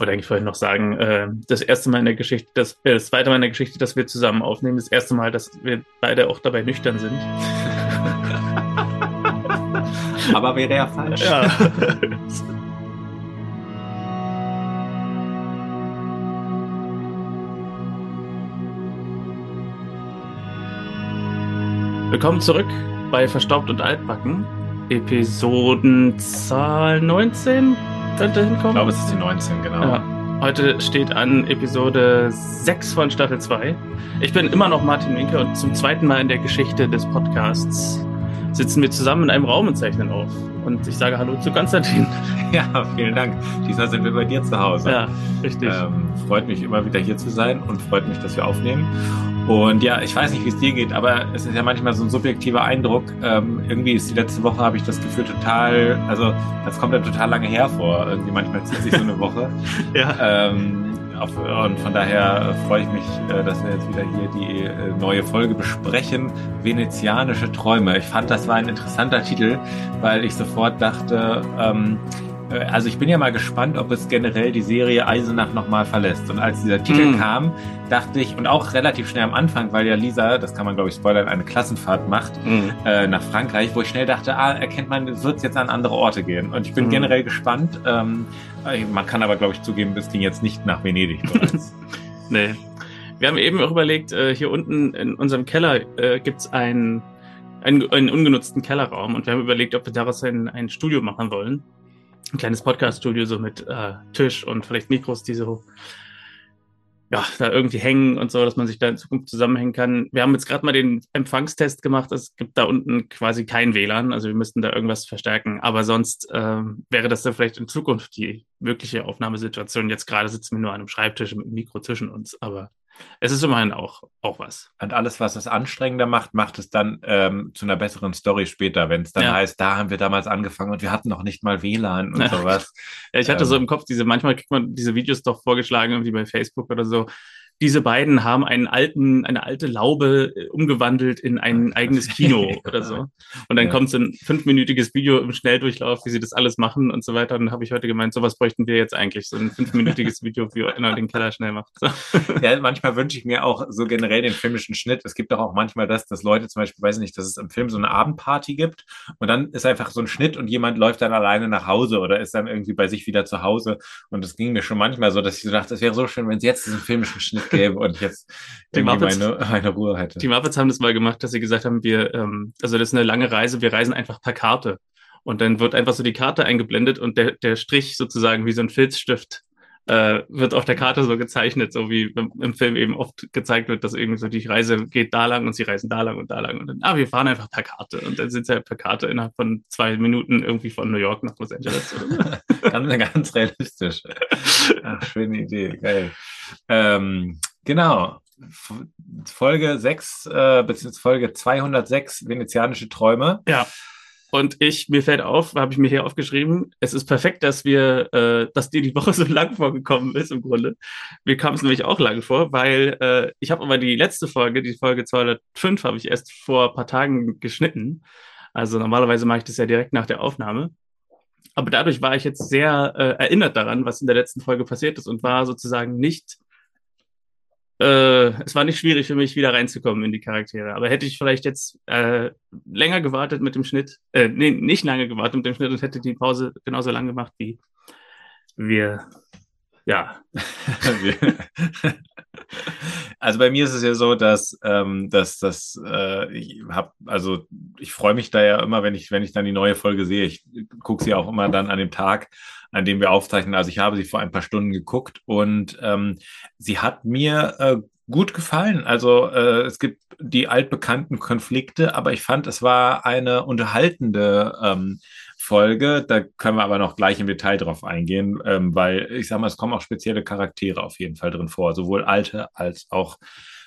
wollte eigentlich vorhin noch sagen, äh, das erste Mal in der Geschichte, das, äh, das zweite Mal in der Geschichte, dass wir zusammen aufnehmen, das erste Mal, dass wir beide auch dabei nüchtern sind. Aber wäre ja falsch. Ja. Willkommen zurück bei Verstaubt und Altbacken. Episodenzahl 19 könnte hinkommen. Ich glaube, es ist die 19, genau. Ja. Heute steht an Episode 6 von Staffel 2. Ich bin immer noch Martin Winke und zum zweiten Mal in der Geschichte des Podcasts sitzen wir zusammen in einem Raum und zeichnen auf. Und ich sage Hallo zu Konstantin. Ja, vielen Dank. Diesmal sind wir bei dir zu Hause. Ja, richtig. Ähm, freut mich immer wieder hier zu sein und freut mich, dass wir aufnehmen. Und ja, ich weiß nicht, wie es dir geht, aber es ist ja manchmal so ein subjektiver Eindruck. Ähm, irgendwie ist die letzte Woche, habe ich das Gefühl, total, also das kommt ja total lange hervor. Irgendwie manchmal zieht sich so eine Woche. ja. Ähm, auf, und von daher freue ich mich, äh, dass wir jetzt wieder hier die äh, neue Folge besprechen. Venezianische Träume. Ich fand, das war ein interessanter Titel, weil ich sofort dachte, ähm, äh, also ich bin ja mal gespannt, ob es generell die Serie Eisenach nochmal verlässt. Und als dieser Titel Mm. kam, dachte ich, und auch relativ schnell am Anfang, weil ja Lisa, das kann man glaube ich spoilern, eine Klassenfahrt macht Mhm. äh, nach Frankreich, wo ich schnell dachte, ah, erkennt man, es wird jetzt an andere Orte gehen. Und ich bin Mhm. generell gespannt. Ähm, äh, man kann aber glaube ich zugeben, es ging jetzt nicht nach Venedig bereits. Nee. Wir haben eben auch überlegt, äh, hier unten in unserem Keller äh, gibt es einen, einen, einen ungenutzten Kellerraum und wir haben überlegt, ob wir daraus ein, ein Studio machen wollen. Ein kleines Podcast-Studio, so mit äh, Tisch und vielleicht Mikros, die so ja, da irgendwie hängen und so, dass man sich da in Zukunft zusammenhängen kann. Wir haben jetzt gerade mal den Empfangstest gemacht. Es gibt da unten quasi kein WLAN, also wir müssten da irgendwas verstärken. Aber sonst ähm, wäre das dann vielleicht in Zukunft die wirkliche Aufnahmesituation. Jetzt gerade sitzen wir nur an einem Schreibtisch mit einem Mikro zwischen uns, aber es ist immerhin auch, auch was. Und alles, was es anstrengender macht, macht es dann ähm, zu einer besseren Story später, wenn es dann Ja. heißt, da haben wir damals angefangen und wir hatten noch nicht mal WLAN und sowas. Ja, ich hatte Ähm. so im Kopf diese, manchmal kriegt man diese Videos doch vorgeschlagen, irgendwie bei Facebook oder so. Diese beiden haben einen alten, eine alte Laube äh, umgewandelt in ein eigenes Kino oder so. Und dann Ja. kommt so ein fünfminütiges Video im Schnelldurchlauf, wie sie das alles machen und so weiter. Und dann habe ich heute gemeint, sowas bräuchten wir jetzt eigentlich. So ein fünfminütiges Video, wie einer den Keller schnell macht. So. Ja, manchmal wünsche ich mir auch so generell den filmischen Schnitt. Es gibt doch auch manchmal das, dass Leute zum Beispiel, weiß ich nicht, dass es im Film so eine Abendparty gibt und dann ist einfach so ein Schnitt und jemand läuft dann alleine nach Hause oder ist dann irgendwie bei sich wieder zu Hause. Und es ging mir schon manchmal so, dass ich so dachte, es wäre so schön, wenn es jetzt diesen filmischen Schnitt gäbe und jetzt Die Muppets- meine, meine Ruhe hätte. Die Muppets haben das mal gemacht, dass sie gesagt haben, wir, ähm, also das ist eine lange Reise, wir reisen einfach per Karte. Und dann wird einfach so die Karte eingeblendet und der, der Strich sozusagen wie so ein Filzstift äh, wird auf der Karte so gezeichnet, so wie im, im Film eben oft gezeigt wird, dass irgendwie so die Reise geht da lang und sie reisen da lang und da lang. Und dann, ah, wir fahren einfach per Karte. Und dann sind sie halt per Karte innerhalb von zwei Minuten irgendwie von New York nach Los Angeles. ganz, ganz realistisch. Ach, schöne Idee, geil. Ähm, genau. Folge 6, äh, beziehungsweise Folge 206, Venezianische Träume. Ja. Und ich, mir fällt auf, habe ich mir hier aufgeschrieben, es ist perfekt, dass wir, äh, dass dir die Woche so lang vorgekommen ist im Grunde. Mir kam es nämlich auch lang vor, weil äh, ich habe aber die letzte Folge, die Folge 205, habe ich erst vor ein paar Tagen geschnitten. Also normalerweise mache ich das ja direkt nach der Aufnahme. Aber dadurch war ich jetzt sehr äh, erinnert daran, was in der letzten Folge passiert ist und war sozusagen nicht äh, es war nicht schwierig für mich, wieder reinzukommen in die Charaktere. Aber hätte ich vielleicht jetzt äh, länger gewartet mit dem Schnitt, äh, nee, nicht lange gewartet mit dem Schnitt und hätte die Pause genauso lang gemacht, wie wir, ja, Also bei mir ist es ja so, dass, ähm, dass, dass äh, ich hab, also ich freue mich da ja immer, wenn ich, wenn ich dann die neue Folge sehe. Ich gucke sie auch immer dann an dem Tag, an dem wir aufzeichnen. Also ich habe sie vor ein paar Stunden geguckt und ähm, sie hat mir äh, gut gefallen. Also äh, es gibt die altbekannten Konflikte, aber ich fand, es war eine unterhaltende ähm, Folge. Da können wir aber noch gleich im Detail drauf eingehen, ähm, weil ich sage mal, es kommen auch spezielle Charaktere auf jeden Fall drin vor, sowohl alte als auch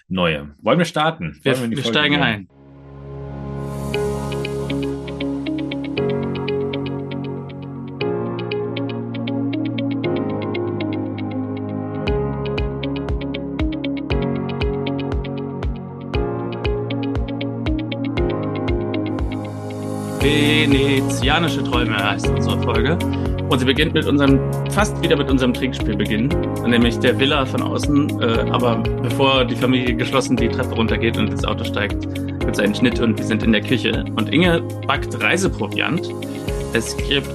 neue. Wollen wir starten? wir, wir Folge steigen gehen? ein. Venezianische Träume heißt unsere Folge. Und sie beginnt mit unserem, fast wieder mit unserem Trinkspiel beginnen, nämlich der Villa von außen. Äh, aber bevor die Familie geschlossen die Treppe runtergeht und ins Auto steigt, gibt es einen Schnitt und wir sind in der Küche. Und Inge backt Reiseproviant. Es gibt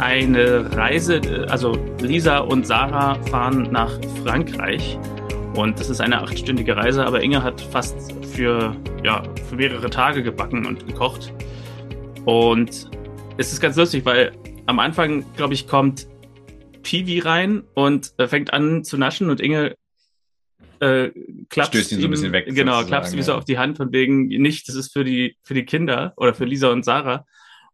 eine Reise, also Lisa und Sarah fahren nach Frankreich. Und das ist eine achtstündige Reise, aber Inge hat fast für, ja, für mehrere Tage gebacken und gekocht. Und es ist ganz lustig, weil am Anfang, glaube ich, kommt Piwi rein und äh, fängt an zu naschen und Inge äh, klappt Stößt ihn so ein bisschen weg. Genau, klappt ihm ja. so auf die Hand von wegen nicht, das ist für die, für die Kinder oder für Lisa und Sarah.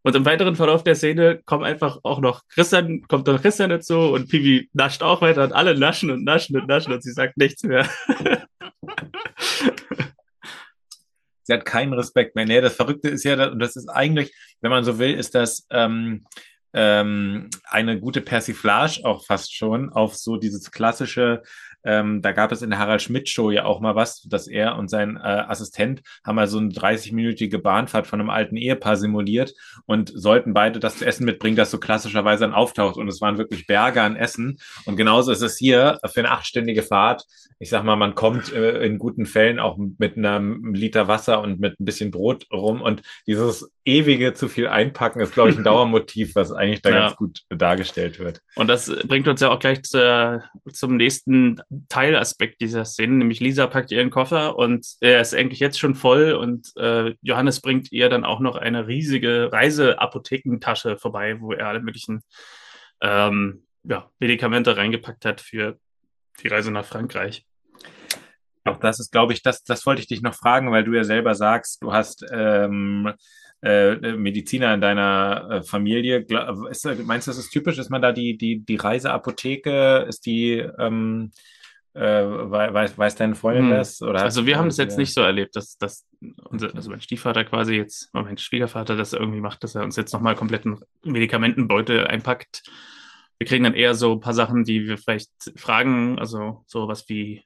Und im weiteren Verlauf der Szene kommt einfach auch noch Christian, kommt dann Christian dazu und Piwi nascht auch weiter und alle naschen und naschen und naschen und sie sagt nichts mehr. sie hat keinen Respekt mehr. Nee, das Verrückte ist ja, und das ist eigentlich, wenn man so will, ist das ähm, ähm, eine gute Persiflage auch fast schon auf so dieses klassische ähm, da gab es in der Harald Schmidt Show ja auch mal was, dass er und sein äh, Assistent haben mal so eine 30-minütige Bahnfahrt von einem alten Ehepaar simuliert und sollten beide das zu essen mitbringen, das so klassischerweise dann auftaucht. Und es waren wirklich Berge an Essen. Und genauso ist es hier für eine achtstündige Fahrt. Ich sag mal, man kommt äh, in guten Fällen auch mit einem Liter Wasser und mit ein bisschen Brot rum. Und dieses ewige zu viel einpacken ist, glaube ich, ein Dauermotiv, was eigentlich da ja. ganz gut dargestellt wird. Und das bringt uns ja auch gleich zu, zum nächsten Teilaspekt dieser Szene, nämlich Lisa packt ihren Koffer und er ist eigentlich jetzt schon voll und äh, Johannes bringt ihr dann auch noch eine riesige Reiseapothekentasche vorbei, wo er alle möglichen ähm, ja, Medikamente reingepackt hat für die Reise nach Frankreich. Auch das ist, glaube ich, das, das wollte ich dich noch fragen, weil du ja selber sagst, du hast ähm, äh, Mediziner in deiner äh, Familie. Ist, meinst du, das ist typisch? Ist man da die, die, die Reiseapotheke? Ist die, ähm, äh, weiß, weiß deine Freundin hm. das? Oder also wir haben das jetzt nicht so erlebt, dass, dass unser, also mein Stiefvater quasi jetzt, mein Schwiegervater das irgendwie macht, dass er uns jetzt nochmal kompletten Medikamentenbeutel einpackt. Wir kriegen dann eher so ein paar Sachen, die wir vielleicht fragen, also sowas wie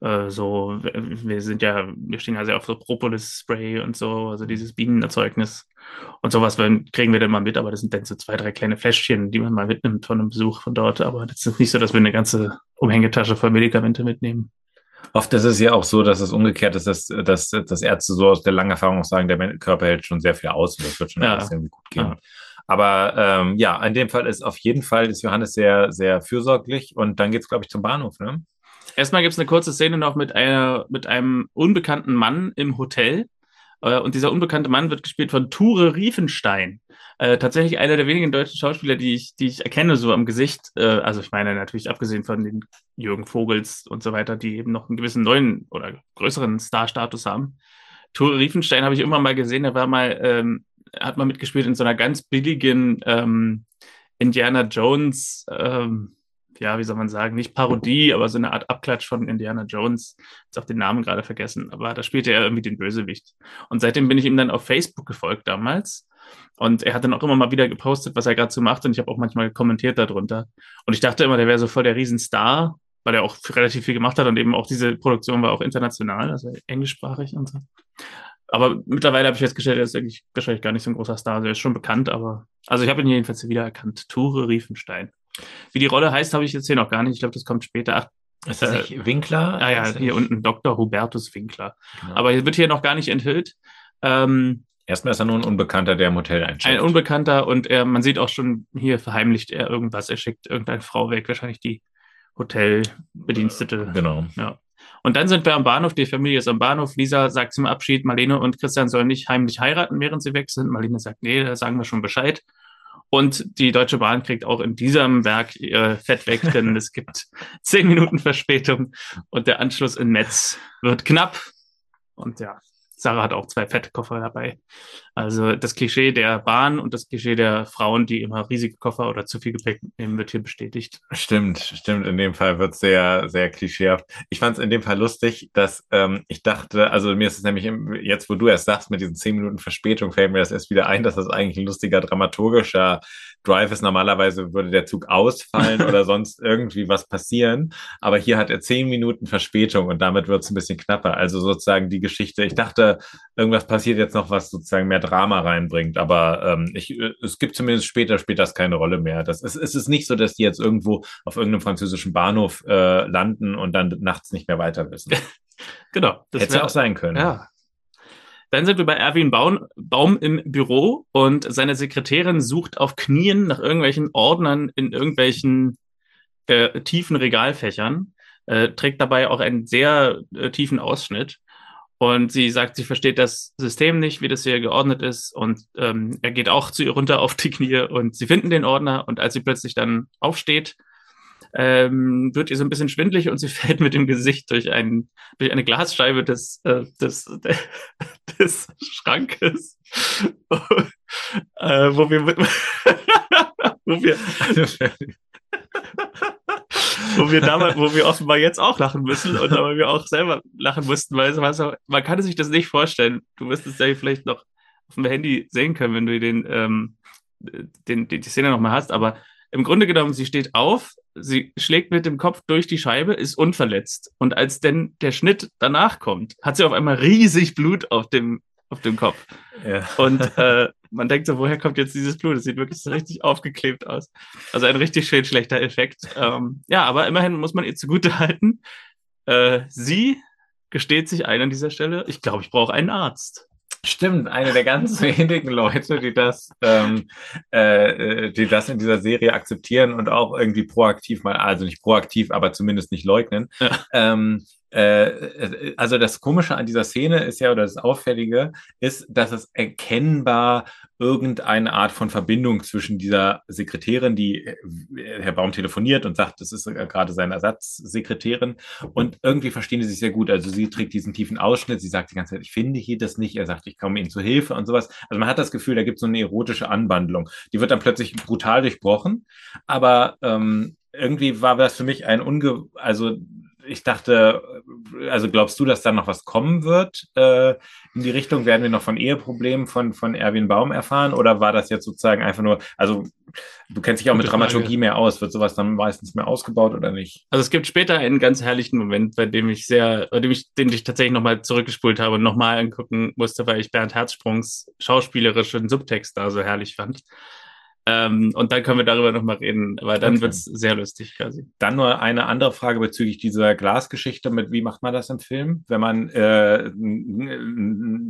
äh, so, wir sind ja, wir stehen ja sehr auf so Propolis-Spray und so, also dieses Bienenerzeugnis und sowas kriegen wir dann mal mit, aber das sind dann so zwei, drei kleine Fläschchen, die man mal mitnimmt von einem Besuch von dort, aber das ist nicht so, dass wir eine ganze Umhängetasche voll Medikamente mitnehmen. Oft ist es ja auch so, dass es umgekehrt ist, dass, dass, dass Ärzte so aus der langen Erfahrung sagen, der Körper hält schon sehr viel aus und das wird schon ja. alles irgendwie gut gehen. Ja. Aber ähm, ja, in dem Fall ist auf jeden Fall ist Johannes sehr, sehr fürsorglich und dann geht es, glaube ich, zum Bahnhof, ne? Erstmal gibt es eine kurze Szene noch mit, einer, mit einem unbekannten Mann im Hotel. Äh, und dieser unbekannte Mann wird gespielt von Ture Riefenstein. Äh, tatsächlich einer der wenigen deutschen Schauspieler, die ich, die ich erkenne, so am Gesicht. Äh, also ich meine natürlich abgesehen von den Jürgen Vogels und so weiter, die eben noch einen gewissen neuen oder größeren Star-Status haben. Ture Riefenstein habe ich immer mal gesehen, er war mal, ähm, hat mal mitgespielt in so einer ganz billigen ähm, Indiana Jones ähm, ja, wie soll man sagen, nicht Parodie, aber so eine Art Abklatsch von Indiana Jones. Jetzt auch den Namen gerade vergessen, aber da spielte er irgendwie den Bösewicht. Und seitdem bin ich ihm dann auf Facebook gefolgt damals. Und er hat dann auch immer mal wieder gepostet, was er gerade so macht. Und ich habe auch manchmal kommentiert darunter. Und ich dachte immer, der wäre so voll der Riesenstar, weil er auch relativ viel gemacht hat und eben auch diese Produktion war auch international, also englischsprachig und so. Aber mittlerweile habe ich festgestellt, er ist eigentlich wahrscheinlich gar nicht so ein großer Star. Also er ist schon bekannt, aber also ich habe ihn jedenfalls wiedererkannt. Ture Riefenstein. Wie die Rolle heißt, habe ich jetzt hier noch gar nicht. Ich glaube, das kommt später. Ach, ist das nicht Winkler? Ah ja, hier unten Dr. Hubertus Winkler. Genau. Aber hier wird hier noch gar nicht enthüllt. Ähm, Erstmal ist er nur ein Unbekannter, der im Hotel eincheckt. Ein Unbekannter und er, man sieht auch schon, hier verheimlicht er irgendwas. Er schickt irgendeine Frau weg, wahrscheinlich die Hotelbedienstete. Genau. Ja. Und dann sind wir am Bahnhof, die Familie ist am Bahnhof. Lisa sagt zum Abschied, Marlene und Christian sollen nicht heimlich heiraten, während sie weg sind. Marlene sagt, nee, da sagen wir schon Bescheid. Und die Deutsche Bahn kriegt auch in diesem Werk ihr Fett weg, denn es gibt zehn Minuten Verspätung und der Anschluss in Metz wird knapp. Und ja, Sarah hat auch zwei Fettkoffer dabei. Also das Klischee der Bahn und das Klischee der Frauen, die immer riesige Koffer oder zu viel Gepäck nehmen, wird hier bestätigt. Stimmt, stimmt. In dem Fall wird es sehr, sehr klischeehaft. Ich fand es in dem Fall lustig, dass ähm, ich dachte, also mir ist es nämlich im, jetzt, wo du erst sagst, mit diesen zehn Minuten Verspätung, fällt mir das erst wieder ein, dass das eigentlich ein lustiger dramaturgischer Drive ist. Normalerweise würde der Zug ausfallen oder sonst irgendwie was passieren. Aber hier hat er zehn Minuten Verspätung und damit wird es ein bisschen knapper. Also sozusagen die Geschichte. Ich dachte, irgendwas passiert jetzt noch, was sozusagen mehr Drama reinbringt. Aber ähm, ich, äh, es gibt zumindest später, spielt das keine Rolle mehr. Das, es, es ist nicht so, dass die jetzt irgendwo auf irgendeinem französischen Bahnhof äh, landen und dann nachts nicht mehr weiter wissen. genau. Das Hätte ja auch sein können. Ja. Dann sind wir bei Erwin Baum, Baum im Büro und seine Sekretärin sucht auf Knien nach irgendwelchen Ordnern in irgendwelchen äh, tiefen Regalfächern, äh, trägt dabei auch einen sehr äh, tiefen Ausschnitt. Und sie sagt, sie versteht das System nicht, wie das hier geordnet ist. Und ähm, er geht auch zu ihr runter auf die Knie und sie finden den Ordner. Und als sie plötzlich dann aufsteht, ähm, wird ihr so ein bisschen schwindlig und sie fällt mit dem Gesicht durch, ein, durch eine Glasscheibe des, äh, des, des Schrankes, äh, wo wir, wo wir, wo wir damals, wo wir offenbar jetzt auch lachen müssen und aber wir auch selber lachen mussten, weil es man kann sich das nicht vorstellen. Du wirst es ja vielleicht noch auf dem Handy sehen können, wenn du den, ähm, den, die, die Szene nochmal hast, aber im Grunde genommen, sie steht auf, sie schlägt mit dem Kopf durch die Scheibe, ist unverletzt. Und als denn der Schnitt danach kommt, hat sie auf einmal riesig Blut auf dem, auf dem Kopf. Ja. Und äh, man denkt so, woher kommt jetzt dieses Blut? Das sieht wirklich so richtig aufgeklebt aus. Also ein richtig schön schlechter Effekt. Ähm, ja, aber immerhin muss man ihr zugute halten. Äh, sie gesteht sich ein an dieser Stelle. Ich glaube, ich brauche einen Arzt. Stimmt, eine der ganz wenigen Leute, die das, ähm, äh, äh, die das in dieser Serie akzeptieren und auch irgendwie proaktiv mal, also nicht proaktiv, aber zumindest nicht leugnen. Ja. Ähm, äh, äh, also das Komische an dieser Szene ist ja, oder das Auffällige, ist, dass es erkennbar irgendeine Art von Verbindung zwischen dieser Sekretärin, die äh, Herr Baum telefoniert und sagt, das ist gerade seine Ersatzsekretärin und irgendwie verstehen sie sich sehr gut. Also sie trägt diesen tiefen Ausschnitt, sie sagt die ganze Zeit, ich finde hier das nicht, er sagt, ich komme Ihnen zu Hilfe und sowas. Also man hat das Gefühl, da gibt es so eine erotische Anwandlung. Die wird dann plötzlich brutal durchbrochen, aber ähm, irgendwie war das für mich ein unge, also ich dachte, also glaubst du, dass da noch was kommen wird äh, in die Richtung? Werden wir noch von Eheproblemen von, von Erwin Baum erfahren? Oder war das jetzt sozusagen einfach nur, also du kennst dich auch Gute mit Dramaturgie Frage. mehr aus, wird sowas dann meistens mehr ausgebaut oder nicht? Also es gibt später einen ganz herrlichen Moment, bei dem ich sehr, bei dem ich, den ich tatsächlich nochmal zurückgespult habe und nochmal angucken musste, weil ich Bernd Herzsprungs schauspielerischen Subtext da so herrlich fand. Ähm, und dann können wir darüber nochmal reden, weil dann okay. wird es sehr lustig quasi. Dann nur eine andere Frage bezüglich dieser Glasgeschichte mit, wie macht man das im Film? Wenn man äh,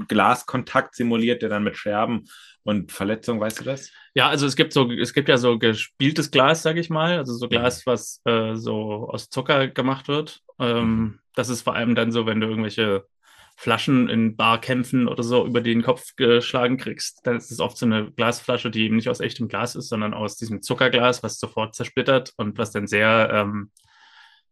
Glaskontakt simuliert, der dann mit Scherben und Verletzungen, weißt du das? Ja, also es gibt so, es gibt ja so gespieltes Glas, sag ich mal, also so Glas, was äh, so aus Zucker gemacht wird. Ähm, mhm. Das ist vor allem dann so, wenn du irgendwelche Flaschen in Barkämpfen oder so über den Kopf geschlagen kriegst, dann ist es oft so eine Glasflasche, die eben nicht aus echtem Glas ist, sondern aus diesem Zuckerglas, was sofort zersplittert und was dann sehr ähm,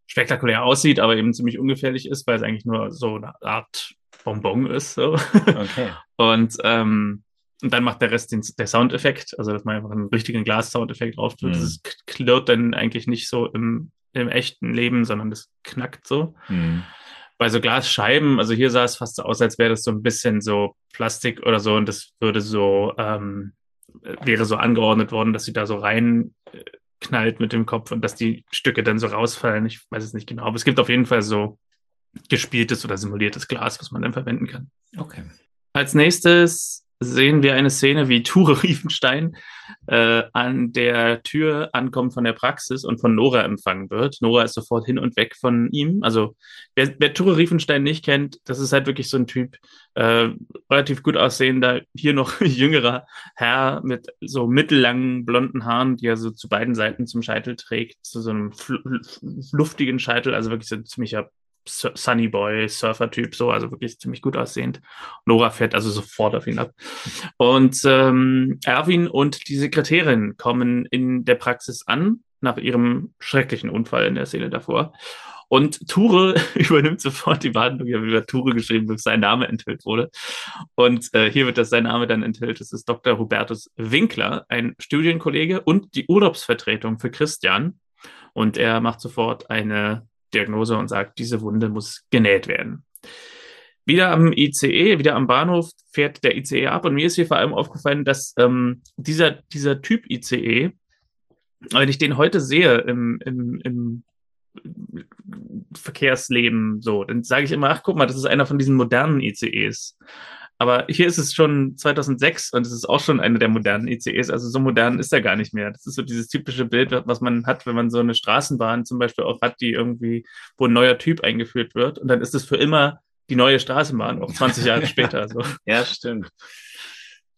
spektakulär aussieht, aber eben ziemlich ungefährlich ist, weil es eigentlich nur so eine Art Bonbon ist. So. Okay. und, ähm, und dann macht der Rest den, der Soundeffekt, also dass man einfach einen richtigen Glas-Soundeffekt drauf tut. Mhm. Das klirrt dann eigentlich nicht so im, im echten Leben, sondern das knackt so. Mhm bei so Glasscheiben, also hier sah es fast so aus, als wäre das so ein bisschen so Plastik oder so und das würde so, ähm, wäre so angeordnet worden, dass sie da so rein äh, knallt mit dem Kopf und dass die Stücke dann so rausfallen. Ich weiß es nicht genau, aber es gibt auf jeden Fall so gespieltes oder simuliertes Glas, was man dann verwenden kann. Okay. Als nächstes sehen wir eine Szene, wie Ture Riefenstein äh, an der Tür ankommt von der Praxis und von Nora empfangen wird. Nora ist sofort hin und weg von ihm. Also wer, wer Ture Riefenstein nicht kennt, das ist halt wirklich so ein Typ, äh, relativ gut aussehender, hier noch jüngerer Herr mit so mittellangen blonden Haaren, die er so zu beiden Seiten zum Scheitel trägt, zu so einem luftigen Scheitel, also wirklich so ein ziemlicher Sunny Boy, Surfer-Typ, so, also wirklich ziemlich gut aussehend. Nora fährt also sofort auf ihn ab. Und ähm, Erwin und die Sekretärin kommen in der Praxis an, nach ihrem schrecklichen Unfall in der Szene davor. Und Ture übernimmt sofort die Behandlung. Ich habe über Ture geschrieben, bis sein Name enthüllt wurde. Und äh, hier wird das sein Name dann enthüllt. Das ist Dr. Hubertus Winkler, ein Studienkollege und die Urlaubsvertretung für Christian. Und er macht sofort eine Diagnose und sagt, diese Wunde muss genäht werden. Wieder am ICE, wieder am Bahnhof fährt der ICE ab und mir ist hier vor allem aufgefallen, dass ähm, dieser, dieser Typ ICE, wenn ich den heute sehe im, im, im Verkehrsleben so. Dann sage ich immer, ach guck mal, das ist einer von diesen modernen ICEs. Aber hier ist es schon 2006 und es ist auch schon eine der modernen ICEs. Also so modern ist er gar nicht mehr. Das ist so dieses typische Bild, was man hat, wenn man so eine Straßenbahn zum Beispiel auch hat, die irgendwie, wo ein neuer Typ eingeführt wird. Und dann ist es für immer die neue Straßenbahn, auch 20 Jahre später. So. Ja, stimmt.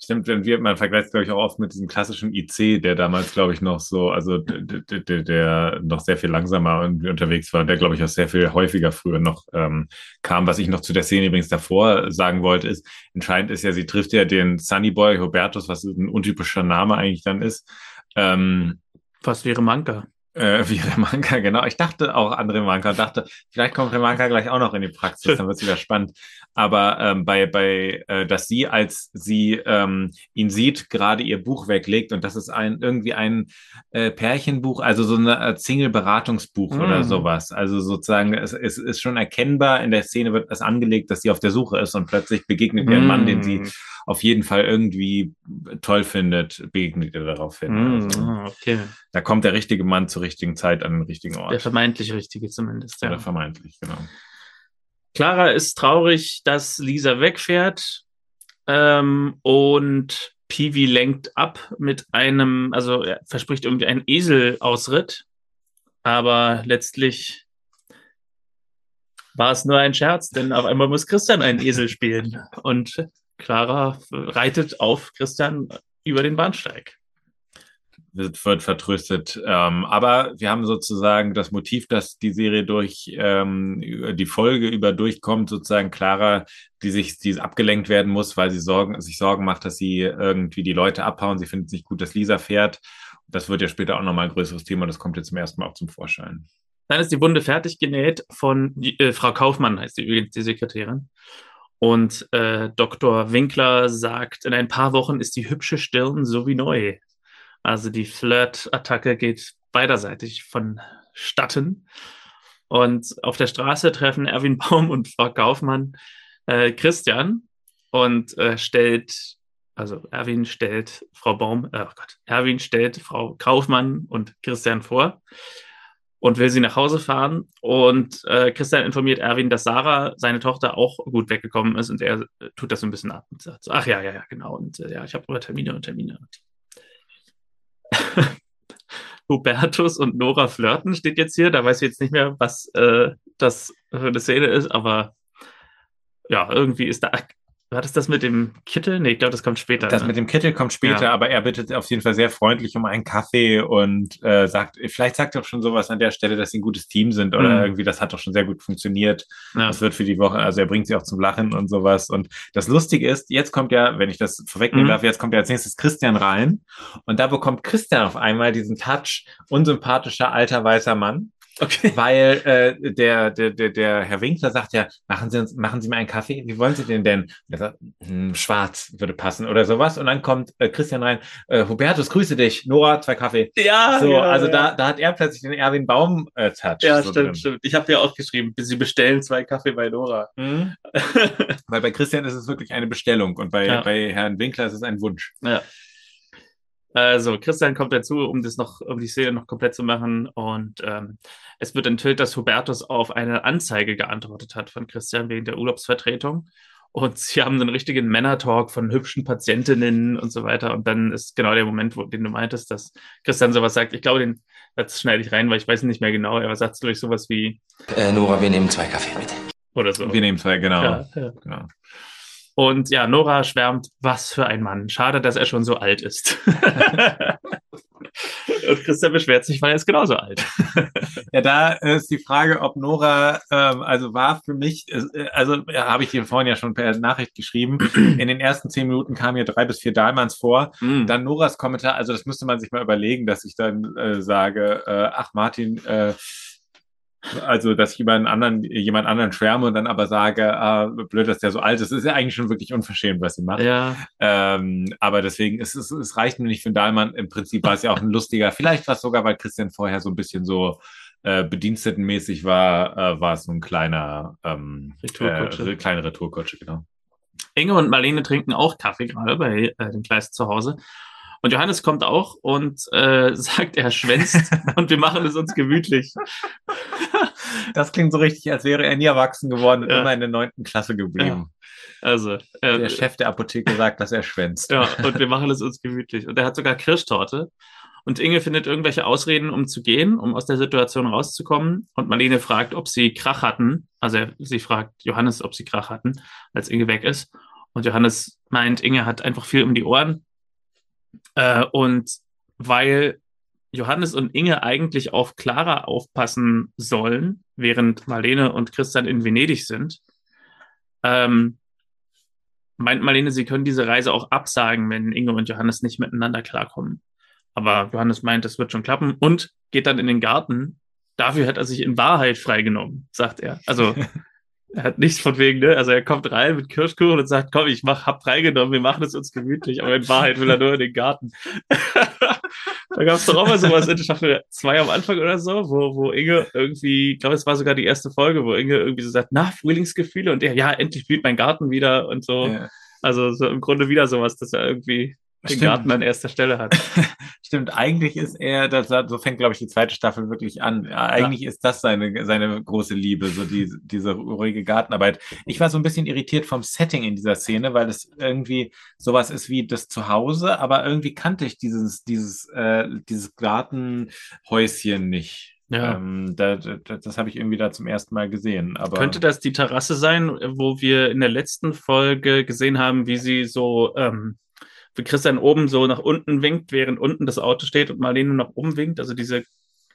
Stimmt, wenn wir, man vergleicht, glaube ich, auch oft mit diesem klassischen IC, der damals, glaube ich, noch so, also der, der, der noch sehr viel langsamer unterwegs war, der, glaube ich, auch sehr viel häufiger früher noch ähm, kam. Was ich noch zu der Szene übrigens davor sagen wollte, ist, entscheidend ist ja, sie trifft ja den Sunny Boy Hubertus, was ein untypischer Name eigentlich dann ist. Ähm, Fast wie Remanka. Äh, wie Remanka, genau. Ich dachte auch an Remanka, dachte, vielleicht kommt Remanka gleich auch noch in die Praxis, dann wird es wieder spannend. Aber ähm, bei, bei äh, dass sie, als sie ähm, ihn sieht, gerade ihr Buch weglegt und das ist ein irgendwie ein äh, Pärchenbuch, also so eine Single-Beratungsbuch mm. oder sowas. Also sozusagen, es, es ist schon erkennbar, in der Szene wird es angelegt, dass sie auf der Suche ist und plötzlich begegnet mm. ihr ein Mann, den sie mm. auf jeden Fall irgendwie toll findet, begegnet ihr daraufhin. Mm. Also, okay. Da kommt der richtige Mann zur richtigen Zeit an den richtigen Ort. Der vermeintlich richtige zumindest. Ja. Oder vermeintlich, genau. Clara ist traurig, dass Lisa wegfährt ähm, und Piwi lenkt ab mit einem, also er verspricht irgendwie einen Eselausritt, aber letztlich war es nur ein Scherz, denn auf einmal muss Christian einen Esel spielen. Und Clara reitet auf Christian über den Bahnsteig wird, wird vertröstet. Ähm, aber wir haben sozusagen das Motiv, dass die Serie durch ähm, die Folge über durchkommt, sozusagen Clara, die sich, die abgelenkt werden muss, weil sie Sorgen, sich Sorgen macht, dass sie irgendwie die Leute abhauen. Sie findet es nicht gut, dass Lisa fährt. Das wird ja später auch nochmal ein größeres Thema. Das kommt jetzt zum ersten Mal auch zum Vorschein. Dann ist die Wunde fertig genäht von äh, Frau Kaufmann, heißt die übrigens die Sekretärin. Und äh, Dr. Winkler sagt, in ein paar Wochen ist die hübsche Stirn so wie neu. Also die Flirt-Attacke geht beiderseitig vonstatten. Und auf der Straße treffen Erwin Baum und Frau Kaufmann äh, Christian und äh, stellt, also Erwin stellt Frau Baum, äh, oh Gott, Erwin stellt Frau Kaufmann und Christian vor und will sie nach Hause fahren. Und äh, Christian informiert Erwin, dass Sarah, seine Tochter, auch gut weggekommen ist und er äh, tut das so ein bisschen ab und sagt ach ja, ja, ja, genau. Und äh, ja, ich habe nur Termine und Termine. Hubertus und Nora flirten, steht jetzt hier. Da weiß ich jetzt nicht mehr, was äh, das für eine Szene ist, aber ja, irgendwie ist da war das das mit dem Kittel? Nee, ich glaube, das kommt später. Das ne? mit dem Kittel kommt später, ja. aber er bittet auf jeden Fall sehr freundlich um einen Kaffee und äh, sagt, vielleicht sagt er auch schon sowas an der Stelle, dass sie ein gutes Team sind oder mhm. irgendwie, das hat doch schon sehr gut funktioniert. Ja. Das wird für die Woche, also er bringt sie auch zum Lachen und sowas. Und das Lustige ist, jetzt kommt ja, wenn ich das vorwegnehmen mhm. darf, jetzt kommt ja als nächstes Christian rein und da bekommt Christian auf einmal diesen Touch, unsympathischer alter weißer Mann. Okay. Weil äh, der, der, der, der Herr Winkler sagt ja, machen Sie uns, machen Sie mal einen Kaffee. Wie wollen Sie den denn? Und er sagt, hm, schwarz würde passen oder sowas. Und dann kommt äh, Christian rein, äh, Hubertus, grüße dich. Nora, zwei Kaffee. Ja. So, ja, also ja. Da, da hat er plötzlich den Erwin Baum äh. Ja, so stimmt, drin. stimmt. Ich habe ja auch geschrieben, Sie bestellen zwei Kaffee bei Nora. Mhm. Weil bei Christian ist es wirklich eine Bestellung und bei, ja. bei Herrn Winkler ist es ein Wunsch. Ja. Also Christian kommt dazu, um das noch, um die Szene noch komplett zu machen. Und ähm, es wird enthüllt, dass Hubertus auf eine Anzeige geantwortet hat von Christian wegen der Urlaubsvertretung. Und sie haben einen richtigen Männer-Talk von hübschen Patientinnen und so weiter. Und dann ist genau der Moment, wo, den du meintest, dass Christian sowas sagt. Ich glaube, den das schneide ich rein, weil ich weiß nicht mehr genau. Er sagt durch sowas wie äh, Nora, wir nehmen zwei Kaffee mit. Oder so. Wir nehmen zwei, genau. Ja, ja. genau. Und ja, Nora schwärmt, was für ein Mann. Schade, dass er schon so alt ist. Und Christian beschwert sich, weil er ist genauso alt. ja, da ist die Frage, ob Nora, ähm, also war für mich, äh, also ja, habe ich dir vorhin ja schon per Nachricht geschrieben, in den ersten zehn Minuten kamen hier drei bis vier Dahlmanns vor. Mm. Dann Noras Kommentar, also das müsste man sich mal überlegen, dass ich dann äh, sage, äh, ach Martin, äh, also, dass ich über einen anderen, jemand anderen schwärme und dann aber sage, ah, blöd, dass der so alt ist, ist ja eigentlich schon wirklich unverschämt, was sie macht. Ja. Ähm, aber deswegen, es, es, es reicht mir nicht für Dahlmann. Im Prinzip war es ja auch ein lustiger, vielleicht war es sogar, weil Christian vorher so ein bisschen so äh, bedienstetenmäßig war, äh, war es so ein kleiner, ähm, Retourkutsche. Äh, kleine Retourkutsche, genau. Inge und Marlene trinken auch Kaffee gerade bei äh, den Kleist zu Hause. Und Johannes kommt auch und äh, sagt, er schwänzt und wir machen es uns gemütlich. Das klingt so richtig, als wäre er nie erwachsen geworden und Ja. immer in der neunten Klasse geblieben. Also, äh, Der Chef der Apotheke sagt, dass er schwänzt. Ja, und wir machen es uns gemütlich. Und er hat sogar Kirschtorte. Und Inge findet irgendwelche Ausreden, um zu gehen, um aus der Situation rauszukommen. Und Marlene fragt, ob sie Krach hatten. Also sie fragt Johannes, ob sie Krach hatten, als Inge weg ist. Und Johannes meint, Inge hat einfach viel um die Ohren. Äh, und weil Johannes und Inge eigentlich auf Clara aufpassen sollen, während Marlene und Christian in Venedig sind, ähm, meint Marlene, sie können diese Reise auch absagen, wenn Inge und Johannes nicht miteinander klarkommen. Aber Johannes meint, das wird schon klappen und geht dann in den Garten. Dafür hat er sich in Wahrheit freigenommen, sagt er. Also er hat nichts von wegen, ne? Also er kommt rein mit Kirschkuchen und sagt, komm, ich mach, hab freigenommen, wir machen es uns gemütlich, aber in Wahrheit will er nur in den Garten. da gab es doch auch mal sowas in Staffel 2 am Anfang oder so, wo, wo Inge irgendwie, ich glaube, es war sogar die erste Folge, wo Inge irgendwie so sagt, na, Frühlingsgefühle und er, ja, endlich blüht mein Garten wieder und so. Ja. Also so im Grunde wieder sowas, dass er irgendwie den Stimmt. Garten an erster Stelle hat. Stimmt, eigentlich ist er, das, so fängt, glaube ich, die zweite Staffel wirklich an. Ja, Eigentlich ist das seine, seine große Liebe, so die, diese ruhige Gartenarbeit. Ich war so ein bisschen irritiert vom Setting in dieser Szene, weil es irgendwie sowas ist wie das Zuhause, aber irgendwie kannte ich dieses, dieses, äh, dieses Gartenhäuschen nicht. Ja. Ähm, da, da, das habe ich irgendwie da zum ersten Mal gesehen. Aber Könnte das die Terrasse sein, wo wir in der letzten Folge gesehen haben, wie sie so, ähm, wie Christian oben so nach unten winkt, während unten das Auto steht und Marlene nach oben winkt? Also diese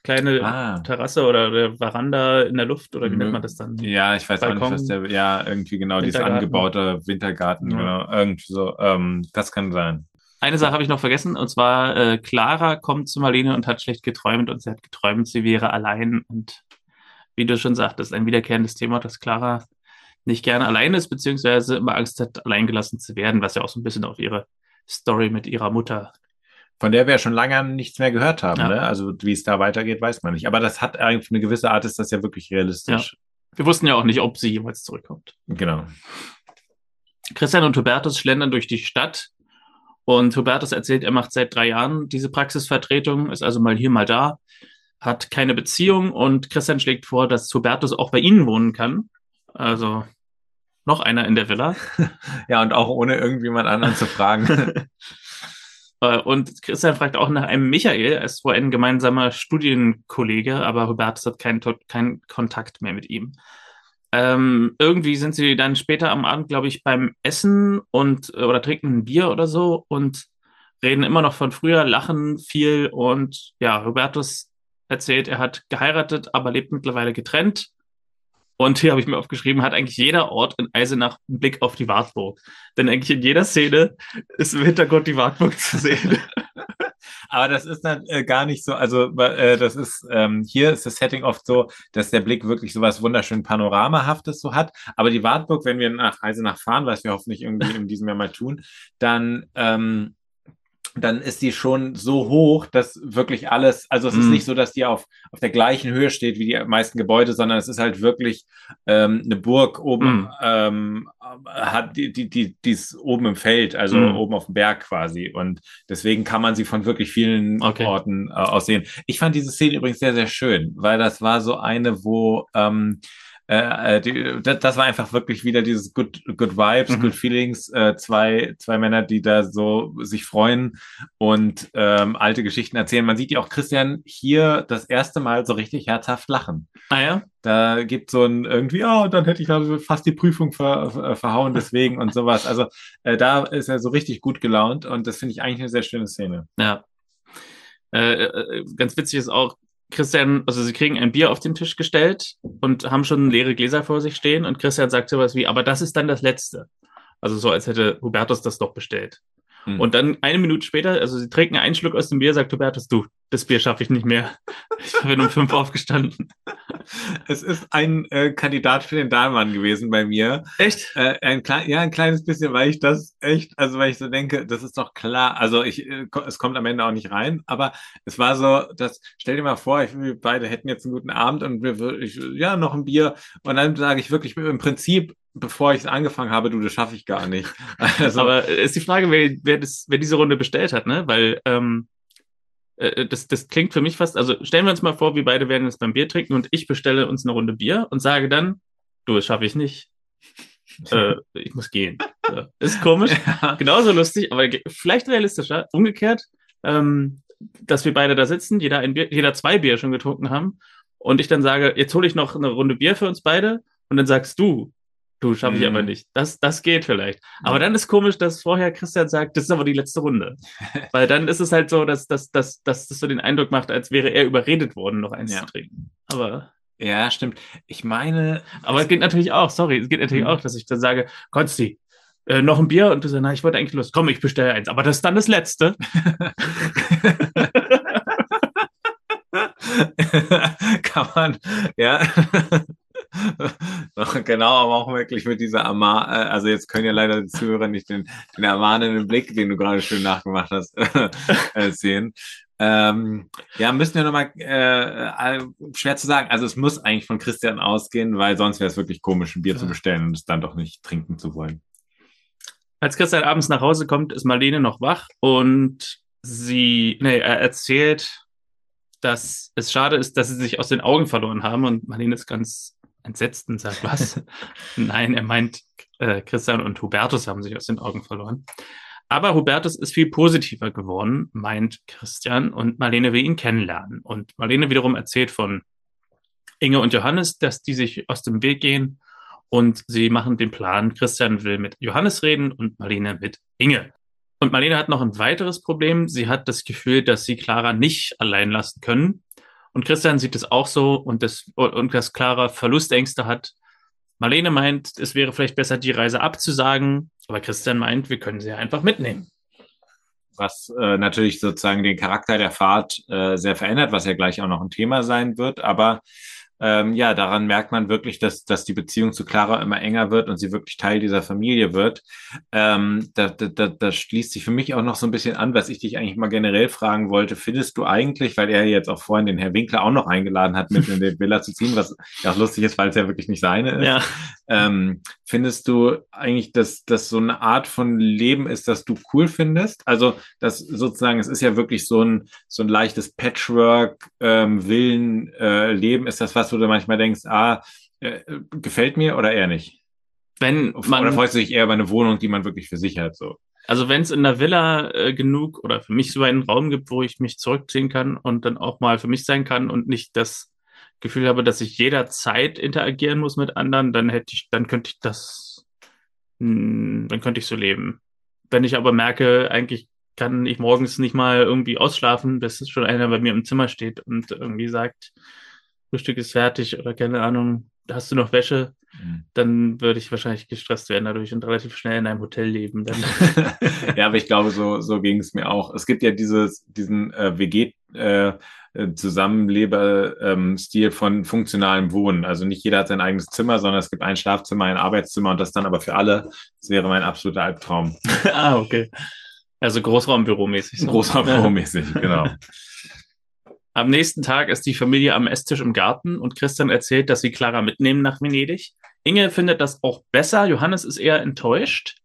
kleine Ah. Terrasse oder der Veranda in der Luft oder wie nennt man das dann? Ja, ich weiß auch Balkon. nicht, was der, ja, irgendwie genau, dieses angebaute Wintergarten, Ja. genau, irgendwie so, ähm, das kann sein. Eine Sache habe ich noch vergessen, und zwar äh, Clara kommt zu Marlene und hat schlecht geträumt und sie hat geträumt, sie wäre allein. Und wie du schon sagtest, ein wiederkehrendes Thema, dass Clara nicht gerne allein ist, beziehungsweise immer Angst hat, alleingelassen zu werden, was ja auch so ein bisschen auf ihre Story mit ihrer Mutter. Von der wir ja schon lange nichts mehr gehört haben, Ja. ne? Also wie es da weitergeht, weiß man nicht. Aber das hat eigentlich eine gewisse Art, ist das ja wirklich realistisch. Wir wussten ja auch nicht, ob sie jemals zurückkommt. Genau. Christian und Hubertus schlendern durch die Stadt und Hubertus erzählt, er macht seit drei Jahren diese Praxisvertretung, ist also mal hier, mal da, hat keine Beziehung und Christian schlägt vor, dass Hubertus auch bei ihnen wohnen kann. Also noch einer in der Villa. Ja, und auch ohne irgendjemand anderen zu fragen. Äh, Und Christian fragt auch nach einem Michael, er ist wohl ein gemeinsamer Studienkollege, aber Hubertus hat keinen, keinen Kontakt mehr mit ihm. Ähm, irgendwie sind sie dann später am Abend, glaube ich, beim Essen und äh, oder trinken ein Bier oder so und reden immer noch von früher, lachen viel und ja, Hubertus erzählt, er hat geheiratet, aber lebt mittlerweile getrennt. Und hier habe ich mir aufgeschrieben, hat eigentlich jeder Ort in Eisenach einen Blick auf die Wartburg. Denn eigentlich in jeder Szene ist im Hintergrund die Wartburg zu sehen. Aber das ist dann äh, gar nicht so, also äh, das ist, ähm, hier ist das Setting oft so, dass der Blick wirklich so was wunderschön Panoramahaftes so hat. Aber die Wartburg, wenn wir nach Eisenach fahren, was wir hoffentlich irgendwie in diesem Jahr mal tun, dann, ähm, dann ist die schon so hoch, dass wirklich alles, also es ist Mm. nicht so, dass die auf, auf der gleichen Höhe steht wie die meisten Gebäude, sondern es ist halt wirklich ähm, eine Burg oben, Mm. ähm, hat die, die, die, die ist oben im Feld, also Mm. oben auf dem Berg quasi. Und deswegen kann man sie von wirklich vielen Okay. Orten äh, aus sehen. Ich fand diese Szene übrigens sehr, sehr schön, weil das war so eine, wo ähm, äh, die, das, war einfach wirklich wieder dieses Good, good Vibes, Mhm. Good Feelings, äh, zwei, zwei Männer, die da so sich freuen und ähm, alte Geschichten erzählen. Man sieht ja auch Christian hier das erste Mal so richtig herzhaft lachen. Ah ja? Da gibt so ein irgendwie, ja, dann hätte ich also fast die Prüfung ver, ver, verhauen deswegen und sowas. Also äh, da ist er so richtig gut gelaunt und das finde ich eigentlich eine sehr schöne Szene. Ja. Äh, äh, ganz witzig ist auch, Christian, also sie kriegen ein Bier auf den Tisch gestellt und haben schon leere Gläser vor sich stehen und Christian sagt sowas wie, aber das ist dann das Letzte. Also so, als hätte Hubertus das doch bestellt. Hm. Und dann eine Minute später, also sie trinken einen Schluck aus dem Bier, sagt Hubertus, du, das Bier schaffe ich nicht mehr. Ich bin um fünf aufgestanden. Es ist ein äh, Kandidat für den Dahlmann gewesen bei mir. Echt? Äh, ein klein, ja, ein kleines bisschen, weil ich das echt, also weil ich so denke, das ist doch klar. Also ich, äh, es kommt am Ende auch nicht rein, aber es war so, dass, stell dir mal vor, ich, wir beide hätten jetzt einen guten Abend und wir, ich, ja, noch ein Bier. Und dann sage ich wirklich im Prinzip, bevor ich es angefangen habe, du, das schaffe ich gar nicht. Also, Aber ist die Frage, wer, wer, das, wer diese Runde bestellt hat, ne? Weil ähm, äh, das, das klingt für mich fast, also stellen wir uns mal vor, wir beide werden jetzt beim Bier trinken und ich bestelle uns eine Runde Bier und sage dann, du, das schaffe ich nicht. äh, ich muss gehen. So. Ist komisch, Ja. genauso lustig, aber vielleicht realistischer. Umgekehrt, ähm, dass wir beide da sitzen, jeder, ein Bier, jeder zwei Bier schon getrunken haben und ich dann sage, jetzt hole ich noch eine Runde Bier für uns beide und dann sagst du, du schaffe ich Mhm. aber nicht. Das, das geht vielleicht. Aber dann ist komisch, dass vorher Christian sagt, das ist aber die letzte Runde. Weil dann ist es halt so, dass, dass, dass, dass das so den Eindruck macht, als wäre er überredet worden, noch eins Ja. zu trinken. Aber, Ja, stimmt. Ich meine, aber es geht natürlich auch, sorry, es geht natürlich Mhm. auch, dass ich dann sage, Konsti, äh, noch ein Bier und du sagst, na, ich wollte eigentlich los. Komm, ich bestelle eins. Aber das ist dann das letzte. kann man, ja. Genau, aber auch wirklich mit dieser Ama äh, also jetzt können ja leider die Zuhörer nicht den, den ermahnenden Blick, den du gerade schön nachgemacht hast, äh, sehen. Ähm, ja, müssen wir nochmal, äh, äh, schwer zu sagen. Also es muss eigentlich von Christian ausgehen, weil sonst wäre es wirklich komisch, ein Bier zu Ja. bestellen und es dann doch nicht trinken zu wollen. Als Christian abends nach Hause kommt, ist Marlene noch wach und sie, nee, er erzählt, dass es schade ist, dass sie sich aus den Augen verloren haben und Marlene ist ganz entsetzt und sagt, was? Nein, er meint, äh, Christian und Hubertus haben sich aus den Augen verloren. Aber Hubertus ist viel positiver geworden, meint Christian, und Marlene will ihn kennenlernen. Und Marlene wiederum erzählt von Inge und Johannes, dass die sich aus dem Weg gehen und sie machen den Plan, Christian will mit Johannes reden und Marlene mit Inge. Und Marlene hat noch ein weiteres Problem. Sie hat das Gefühl, dass sie Clara nicht allein lassen können. Und Christian sieht es auch so und, das, und dass Clara Verlustängste hat. Marlene meint, es wäre vielleicht besser, die Reise abzusagen, aber Christian meint, wir können sie ja einfach mitnehmen. was äh, natürlich sozusagen den Charakter der Fahrt äh, sehr verändert, was ja gleich auch noch ein Thema sein wird. Aber ähm, ja, daran merkt man wirklich, dass, dass die Beziehung zu Clara immer enger wird und sie wirklich Teil dieser Familie wird. Ähm, da, da, da, schließt sich für mich auch noch so ein bisschen an, was ich dich eigentlich mal generell fragen wollte. Findest du eigentlich, weil er jetzt auch vorhin den Herr Winkler auch noch eingeladen hat, mit in die Villa zu ziehen, was ja auch lustig ist, weil es ja wirklich nicht seine ist. Ja, Ähm, findest du eigentlich, dass das so eine Art von Leben ist, das du cool findest? Also, das sozusagen, es ist ja wirklich so ein, so ein leichtes Patchwork, ähm, Willen, äh, Leben. Ist das was, wo du manchmal denkst, ah, äh, gefällt mir oder eher nicht? wenn oder man, freust du dich eher über eine Wohnung, die man wirklich für sich hat, so? also wenn es in der Villa äh, genug oder für mich so einen Raum gibt, wo ich mich zurückziehen kann und dann auch mal für mich sein kann und nicht das Gefühl habe, dass ich jederzeit interagieren muss mit anderen, dann hätte ich, dann könnte ich das, mh, dann könnte ich so leben. Wenn ich aber merke, eigentlich kann ich morgens nicht mal irgendwie ausschlafen, bis es schon einer bei mir im Zimmer steht und irgendwie sagt, Frühstück ist fertig oder keine Ahnung, hast du noch Wäsche? Dann würde ich wahrscheinlich gestresst werden dadurch und relativ schnell in einem Hotel leben. Dann. ja, aber ich glaube, so, so ging es mir auch. Es gibt ja dieses, diesen äh, WG, äh, äh, Zusammenlebe-Stil von funktionalem Wohnen. Also nicht jeder hat sein eigenes Zimmer, sondern es gibt ein Schlafzimmer, ein Arbeitszimmer und das dann aber für alle. Das wäre mein absoluter Albtraum. ah, okay. Also Großraumbüromäßig. so. Großraumbüromäßig, genau. Am nächsten Tag ist die Familie am Esstisch im Garten und Christian erzählt, dass sie Clara mitnehmen nach Venedig. Inge findet das auch besser. Johannes ist eher enttäuscht.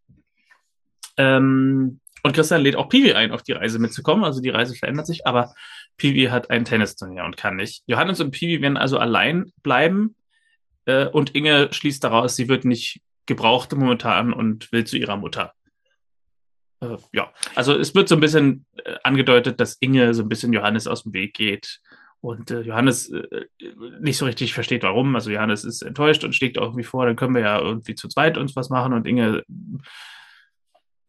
Ähm, und Christian lädt auch Piwi ein, auf die Reise mitzukommen. Also die Reise verändert sich, aber Piwi hat ein Tennisturnier und kann nicht. Johannes und Piwi werden also allein bleiben. Äh, und Inge schließt daraus, sie wird nicht gebraucht momentan und will zu ihrer Mutter. Äh, ja, also es wird so ein bisschen äh, angedeutet, dass Inge so ein bisschen Johannes aus dem Weg geht. Und äh, Johannes äh, nicht so richtig versteht, warum. Also Johannes ist enttäuscht und schlägt auch irgendwie vor, dann können wir ja irgendwie zu zweit uns was machen. Und Inge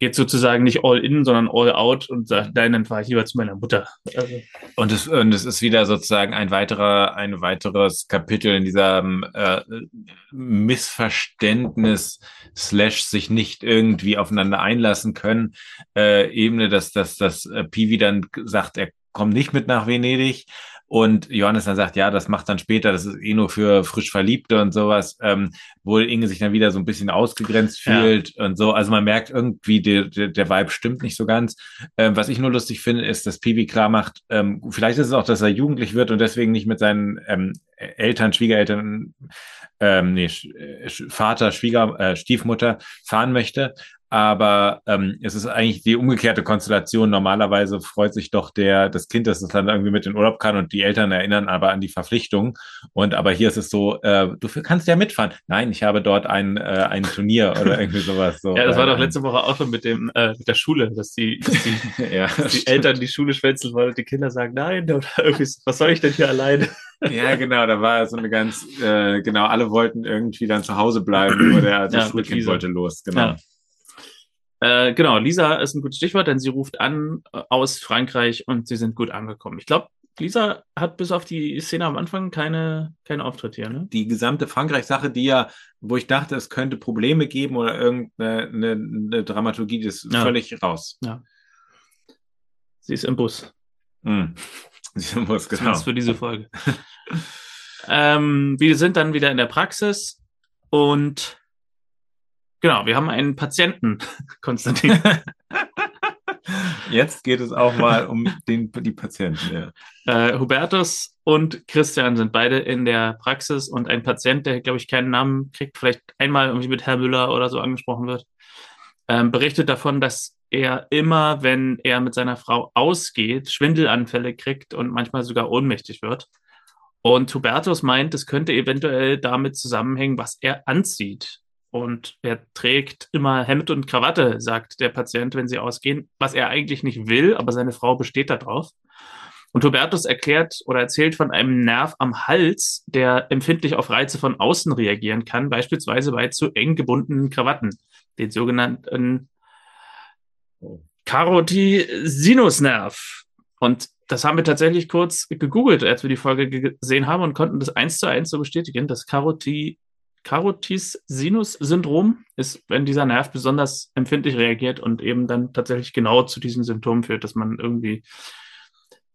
geht sozusagen nicht all in, sondern all out und sagt, nein, dann fahre ich lieber zu meiner Mutter. Also, Und es, und es ist wieder sozusagen ein weiterer, ein weiteres Kapitel in diesem äh, Missverständnis slash sich nicht irgendwie aufeinander einlassen können äh, Ebene, dass, dass, dass äh, Piwi dann sagt, er kommt nicht mit nach Venedig und Johannes dann sagt, ja, das macht dann später, das ist eh nur für frisch Verliebte und sowas, ähm, wo Inge sich dann wieder so ein bisschen ausgegrenzt Ja. fühlt und so. Also man merkt irgendwie, der, der, der Vibe stimmt nicht so ganz. Ähm, was ich nur lustig finde, ist, dass Piwi klar macht, ähm, vielleicht ist es auch, dass er jugendlich wird und deswegen nicht mit seinen ähm, Eltern, Schwiegereltern, ähm, nee, Sch- äh, Sch- Vater, Schwieger, äh, Stiefmutter fahren möchte. Aber ähm, es ist eigentlich die umgekehrte Konstellation. Normalerweise freut sich doch der, das Kind, dass es dann irgendwie mit in Urlaub kann und die Eltern erinnern aber an die Verpflichtung. Und aber hier ist es so, äh, du kannst ja mitfahren. Nein, ich habe dort ein, äh, ein Turnier oder irgendwie sowas. So, Ja, das war äh, doch letzte Woche auch schon mit dem äh, mit der Schule, dass die, dass die, ja, dass die Eltern die Schule schwänzeln wollen und die Kinder sagen, nein, oder irgendwie, was soll ich denn hier alleine? Ja, genau, da war so eine ganz, äh, genau, alle wollten irgendwie dann zu Hause bleiben, nur der, das Ja, Schulkind wollte los, genau. Ja. Äh, genau, Lisa ist ein gutes Stichwort, denn sie ruft an äh, aus Frankreich und sie sind gut angekommen. Ich glaube, Lisa hat bis auf die Szene am Anfang keine, keinen Auftritt hier, ne? Die gesamte Frankreich-Sache, die ja, wo ich dachte, es könnte Probleme geben oder irgendeine eine, eine Dramaturgie, die ist Ja. völlig raus. Sie ist im Bus. Hm. Sie muss, genau. Zumindest für diese Folge. ähm, wir sind dann wieder in der Praxis und genau, wir haben einen Patienten, Konstantin. Jetzt geht es auch mal um den, die Patienten. Ja. Äh, Hubertus und Christian sind beide in der Praxis und ein Patient, der, glaube ich, keinen Namen kriegt, vielleicht einmal irgendwie mit Herr Müller oder so angesprochen wird, ähm, berichtet davon, dass er immer, wenn er mit seiner Frau ausgeht, Schwindelanfälle kriegt und manchmal sogar ohnmächtig wird. Und Hubertus meint, es könnte eventuell damit zusammenhängen, was er anzieht. Und er trägt immer Hemd und Krawatte, sagt der Patient, wenn sie ausgehen, was er eigentlich nicht will, aber seine Frau besteht darauf. Und Hubertus erklärt oder erzählt von einem Nerv am Hals, der empfindlich auf Reize von außen reagieren kann, beispielsweise bei zu eng gebundenen Krawatten, den sogenannten Karotisinusnerv. Und das haben wir tatsächlich kurz gegoogelt, als wir die Folge ge- gesehen haben und konnten das eins zu eins so bestätigen. Das Karoti Karotis-Sinus-Syndrom ist, wenn dieser Nerv besonders empfindlich reagiert und eben dann tatsächlich genau zu diesen Symptomen führt, dass man irgendwie,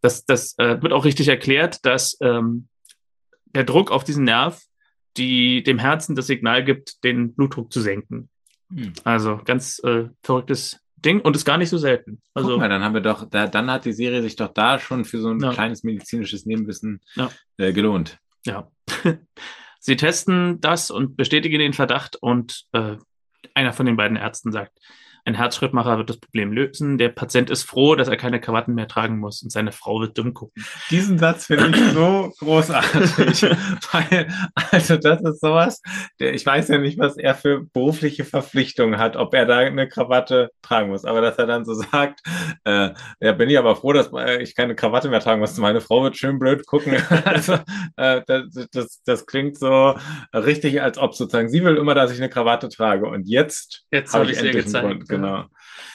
das, das äh, wird auch richtig erklärt, dass ähm, der Druck auf diesen Nerv die dem Herzen das Signal gibt, den Blutdruck zu senken. Hm. Also ganz äh, verrücktes Ding und ist gar nicht so selten. Also, mal, dann haben wir doch, da, dann hat die Serie sich doch da schon für so ein Ja. kleines medizinisches Nebenwissen Ja. äh, gelohnt. Ja. Sie testen das und bestätigen den Verdacht und äh, einer von den beiden Ärzten sagt, ein Herzschrittmacher wird das Problem lösen. Der Patient ist froh, dass er keine Krawatten mehr tragen muss und seine Frau wird dumm gucken. Diesen Satz finde ich so großartig, weil, also das ist sowas, der, ich weiß ja nicht, was er für berufliche Verpflichtungen hat, ob er da eine Krawatte tragen muss, aber dass er dann so sagt, äh, ja, bin ich aber froh, dass äh, ich keine Krawatte mehr tragen muss, meine Frau wird schön blöd gucken, also äh, das, das, das klingt so richtig, als ob sozusagen, sie will immer, dass ich eine Krawatte trage und jetzt, Jetzt habe ich endlich gezeigt. Grund, genau.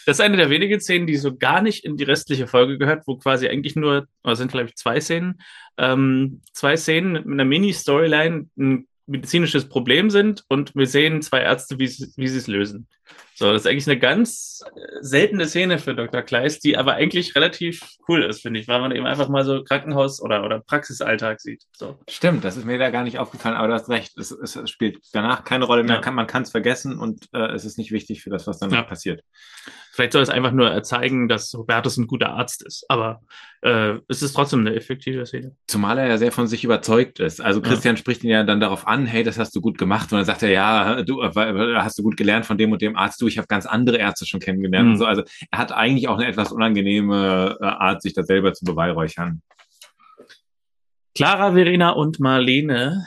Das ist eine der wenigen Szenen, die so gar nicht in die restliche Folge gehört, wo quasi eigentlich nur, oder sind glaube ich zwei Szenen, ähm, zwei Szenen mit einer Mini-Storyline ein medizinisches Problem sind und wir sehen zwei Ärzte, wie sie es lösen. So, das ist eigentlich eine ganz äh, seltene Szene für Dr. Kleist, die aber eigentlich relativ cool ist, finde ich, weil man eben einfach mal so Krankenhaus- oder, oder Praxisalltag sieht. So. Stimmt, das ist mir da gar nicht aufgefallen, aber du hast recht, es, es, spielt danach keine Rolle mehr, Ja. kann, man kann es vergessen und äh, es ist nicht wichtig für das, was dann Ja. passiert. Vielleicht soll es einfach nur zeigen, dass Hubertus ein guter Arzt ist, aber äh, es ist trotzdem eine effektive Szene. Zumal er ja sehr von sich überzeugt ist. Also Ja. Christian spricht ihn ja dann darauf an, hey, das hast du gut gemacht. Und dann sagt er, ja, du äh, hast du gut gelernt von dem und dem Arzt. Du, ich habe ganz andere Ärzte schon kennengelernt. Mhm. So. Also er hat eigentlich auch eine etwas unangenehme äh, Art, sich da selber zu beweihräuchern. Clara, Verena und Marlene.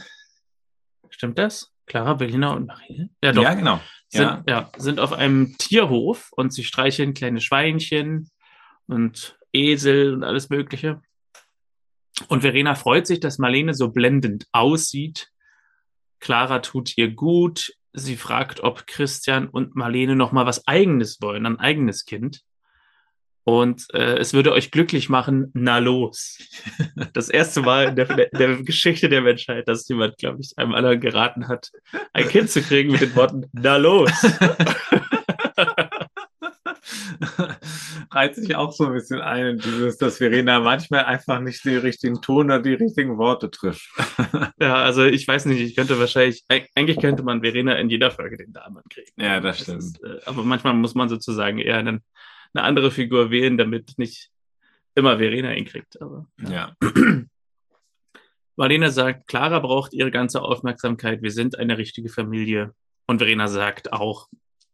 Stimmt das? Clara, Verena und Marlene? Ja, doch. Ja, genau. sind, Ja. ja. sind auf einem Tierhof und sie streicheln kleine Schweinchen und Esel und alles Mögliche. Und Verena freut sich, dass Marlene so blendend aussieht. Clara tut ihr gut. Sie fragt, ob Christian und Marlene noch mal was Eigenes wollen, ein eigenes Kind. Und äh, es würde euch glücklich machen, na los. Das erste Mal in der, in der Geschichte der Menschheit, dass jemand, glaube ich, einem anderen geraten hat, ein Kind zu kriegen mit den Worten, na los. Reizt sich auch so ein bisschen ein, dieses, dass Verena manchmal einfach nicht den richtigen Ton oder die richtigen Worte trifft. Ja, also ich weiß nicht, ich könnte wahrscheinlich, eig- eigentlich könnte man Verena in jeder Folge den Damen kriegen. Ja, das stimmt. ist, äh, aber manchmal muss man sozusagen eher einen, eine andere Figur wählen, damit nicht immer Verena ihn kriegt. Aber Ja. Marlene sagt, Clara braucht ihre ganze Aufmerksamkeit, wir sind eine richtige Familie. Und Verena sagt auch,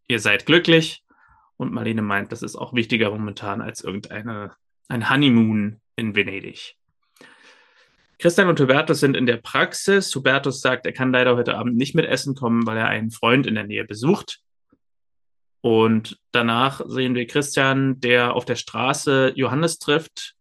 ihr seid glücklich. Und Marlene meint, das ist auch wichtiger momentan als irgendeine ein Honeymoon in Venedig. Christian und Hubertus sind in der Praxis. Hubertus sagt, er kann leider heute Abend nicht mit Essen kommen, weil er einen Freund in der Nähe besucht. Und danach sehen wir Christian, der auf der Straße Johannes trifft.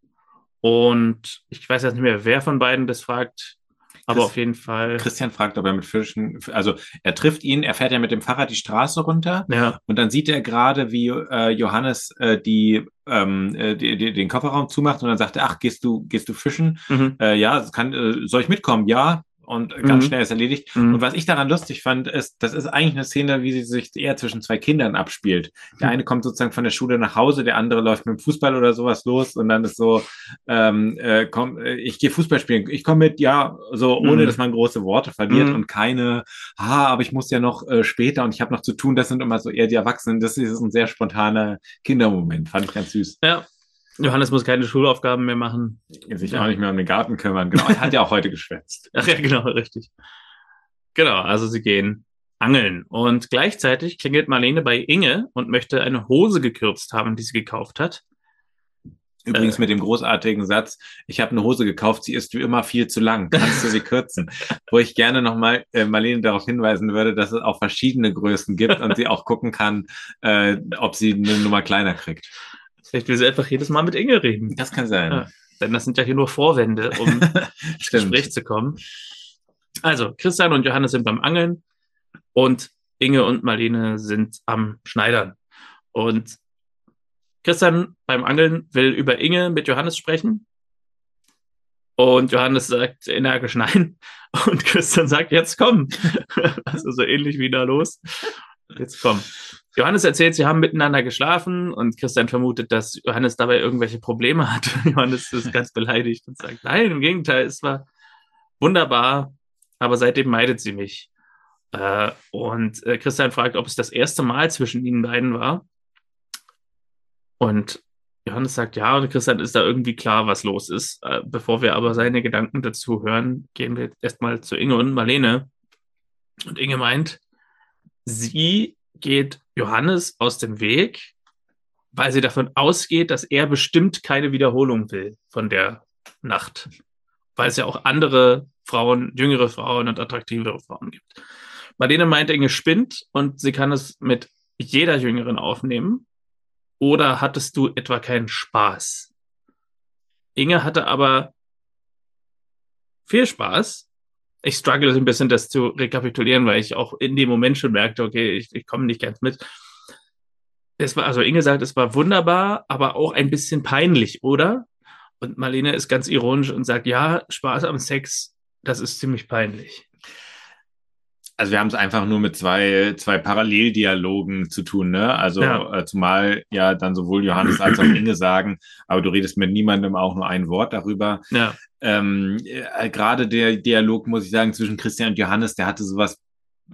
Und ich weiß jetzt nicht mehr, wer von beiden das fragt. Aber auf jeden Fall. Christian fragt, ob er mit Fischen, also er trifft ihn, er fährt ja mit dem Fahrrad die Straße runter Ja, und dann sieht er gerade, wie äh, Johannes äh, die, ähm, äh, die, die, den Kofferraum zumacht und dann sagt er, ach, gehst du, gehst du fischen? mhm. Äh, ja, kann, äh, soll ich mitkommen? Ja. Und ganz Mhm. schnell ist erledigt. Mhm. Und was ich daran lustig fand, ist, das ist eigentlich eine Szene, wie sie sich eher zwischen zwei Kindern abspielt. Der Mhm. eine kommt sozusagen von der Schule nach Hause, der andere läuft mit dem Fußball oder sowas los und dann ist so, ähm, äh, komm, äh, ich gehe Fußball spielen, ich komme mit, ja, so ohne, Mhm. dass man große Worte verliert Mhm. und keine, ah, aber ich muss ja noch äh, später und ich habe noch zu tun. Das sind immer so eher die Erwachsenen. Das ist ein sehr spontaner Kindermoment, fand ich ganz süß. ja. Johannes muss keine Schulaufgaben mehr machen. Sich Ja. auch nicht mehr um den Garten kümmern. Genau, er hat ja auch heute geschwänzt. Ach ja, genau, richtig. Genau, also sie gehen angeln. Und gleichzeitig klingelt Marlene bei Inge und möchte eine Hose gekürzt haben, die sie gekauft hat. Übrigens Äh. mit dem großartigen Satz, ich habe eine Hose gekauft, sie ist wie immer viel zu lang. Kannst du sie kürzen? Wo ich gerne nochmal äh, Marlene darauf hinweisen würde, dass es auch verschiedene Größen gibt und sie auch gucken kann, äh, ob sie eine Nummer kleiner kriegt. Vielleicht will sie einfach jedes Mal mit Inge reden. Das kann sein. Ja. Denn das sind ja hier nur Vorwände, um ins. Gespräch zu kommen. Also, Christian und Johannes sind beim Angeln und Inge und Marlene sind am Schneidern. Und Christian beim Angeln will über Inge mit Johannes sprechen. Und Johannes sagt energisch nein. Und Christian sagt, jetzt komm. Also so ähnlich wie da los. Jetzt komm. Johannes erzählt, sie haben miteinander geschlafen und Christian vermutet, dass Johannes dabei irgendwelche Probleme hat. Johannes ist ganz beleidigt und sagt, nein, im Gegenteil, es war wunderbar, aber seitdem meidet sie mich. Äh, und äh, Christian fragt, ob es das erste Mal zwischen ihnen beiden war. Und Johannes sagt ja, und Christian ist da irgendwie klar, was los ist. Äh, bevor wir aber seine Gedanken dazu hören, gehen wir erstmal zu Inge und Marlene. Und Inge meint, sie geht Johannes aus dem Weg, weil sie davon ausgeht, dass er bestimmt keine Wiederholung will von der Nacht. Weil es ja auch andere Frauen, jüngere Frauen und attraktivere Frauen gibt. Marlene meint, Inge spinnt und sie kann es mit jeder Jüngeren aufnehmen. Oder hattest du etwa keinen Spaß? Inge hatte aber viel Spaß. Ich struggle ein bisschen, das zu rekapitulieren, weil ich auch in dem Moment schon merkte, okay, ich, ich komme nicht ganz mit. Es war, also Inge sagt, es war wunderbar, aber auch ein bisschen peinlich, oder? Und Marlene ist ganz ironisch und sagt, ja, Spaß am Sex, das ist ziemlich peinlich. Also wir haben es einfach nur mit zwei, zwei Paralleldialogen zu tun, ne? Also Ja. äh, zumal ja dann sowohl Johannes als auch Inge sagen, aber du redest mit niemandem auch nur ein Wort darüber. Ja, Ähm, äh, Gerade der Dialog, muss ich sagen, zwischen Christian und Johannes, der hatte sowas,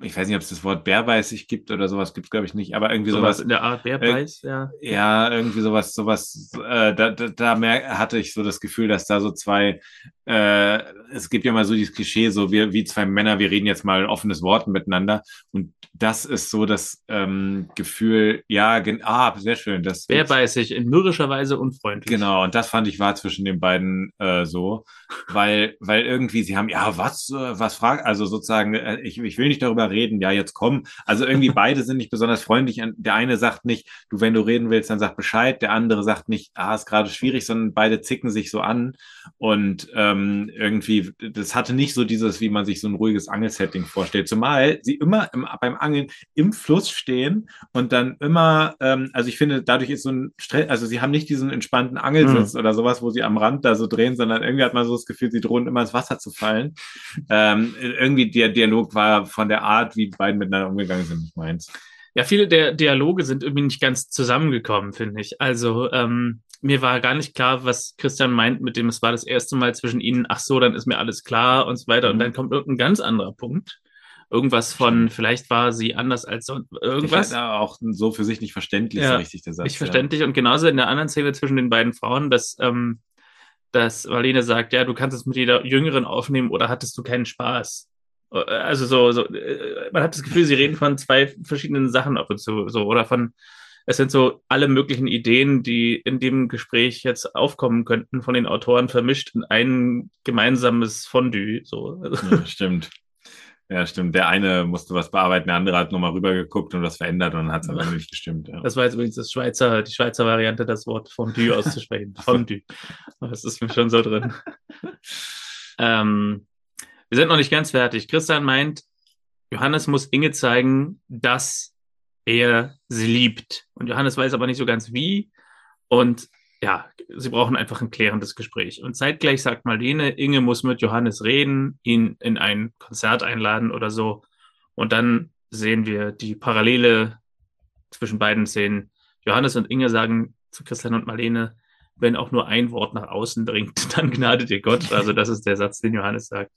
ich weiß nicht, ob es das Wort bärbeißig gibt oder sowas, gibt es glaube ich nicht, aber irgendwie sowas sowas, in der Art, wer äh, ja. ja, irgendwie sowas, sowas, äh, da, da, da mer hatte ich so das Gefühl, dass da so zwei, äh, es gibt ja mal so dieses Klischee, so wir, wie zwei Männer, wir reden jetzt mal offenes Wort miteinander. Und das ist so das ähm, Gefühl, ja, ah, sehr schön. Das Wer beißt sich in mürrischer Weise unfreundlich. Genau, und das fand ich war zwischen den beiden äh, so, weil, weil irgendwie sie haben, ja, was, äh, was fragt, also sozusagen, äh, ich, ich will nicht darüber reden, ja, jetzt komm. Also irgendwie beide sind nicht besonders freundlich. Und Der eine sagt nicht, du, wenn du reden willst, dann sag Bescheid. Der andere sagt nicht, ah, ist gerade schwierig, sondern beide zicken sich so an. Und ähm, irgendwie, das hatte nicht so dieses, wie man sich so ein ruhiges Angelsetting vorstellt. Zumal sie immer im, beim Angeln im Fluss stehen und dann immer, ähm, also ich finde, dadurch ist so ein Stress, also sie haben nicht diesen entspannten Angelsitz oder sowas, wo sie am Rand da so drehen, sondern irgendwie hat man so das Gefühl, sie drohen immer ins Wasser zu fallen. Ähm, irgendwie der Dialog war von der Art, wie die beiden miteinander umgegangen sind, nicht meins. Ja, viele der Dialoge sind irgendwie nicht ganz zusammengekommen, finde ich. Also ähm, mir war gar nicht klar, was Christian meint mit dem, es war das erste Mal zwischen ihnen, ach so, dann ist mir alles klar und so weiter. Und Mhm. dann kommt irgendein ganz anderer Punkt. Irgendwas von, vielleicht war sie anders als sonst, irgendwas. Hatte auch so für sich nicht verständlich, Ja, so richtig der Satz. Nicht verständlich. Und genauso in der anderen Szene zwischen den beiden Frauen, dass, ähm, dass Marlene sagt, ja, du kannst es mit jeder Jüngeren aufnehmen oder hattest du keinen Spaß? Also so, so äh, man hat das Gefühl, sie reden von zwei verschiedenen Sachen ab und zu, so, oder von, Es sind so alle möglichen Ideen, die in dem Gespräch jetzt aufkommen könnten, von den Autoren vermischt in ein gemeinsames Fondue. So. Ja, stimmt. Ja, stimmt. Der eine musste was bearbeiten, der andere hat nochmal rübergeguckt und was verändert und dann hat es aber nicht gestimmt. Ja. Das war jetzt übrigens das Schweizer, die Schweizer Variante, das Wort Fondue auszusprechen. Fondue. Das ist mir schon so drin. ähm, wir sind noch nicht ganz fertig. Christian meint, Johannes muss Inge zeigen, dass er sie liebt. Und Johannes weiß aber nicht so ganz wie. Und ja, sie brauchen einfach ein klärendes Gespräch. Und zeitgleich sagt Marlene, Inge muss mit Johannes reden, ihn in ein Konzert einladen oder so. Und dann sehen wir die Parallele zwischen beiden Szenen. Johannes und Inge sagen zu Christian und Marlene, wenn auch nur ein Wort nach außen dringt, dann gnade dir Gott. Also das ist der Satz, den Johannes sagt.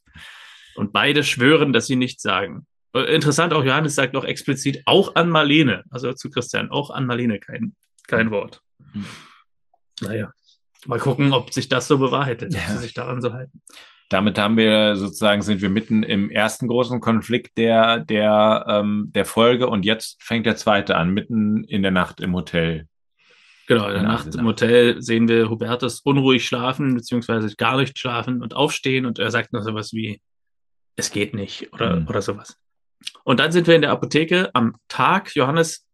Und beide schwören, dass sie nichts sagen. Interessant, auch Johannes sagt noch explizit auch an Marlene, also zu Christian, auch an Marlene kein, kein Wort. Mhm. Naja, mal gucken, ob sich das so bewahrheitet, ja. ob sie sich daran so halten. Damit haben wir sozusagen, sind wir mitten im ersten großen Konflikt der, der, ähm, der Folge und jetzt fängt der zweite an, mitten in der Nacht im Hotel. Genau, in der Nacht im Hotel sehen wir Hubertus unruhig schlafen, beziehungsweise gar nicht schlafen und aufstehen und er sagt noch sowas wie, es geht nicht oder, mhm. oder sowas. Und dann sind wir in der Apotheke am Tag. Johannes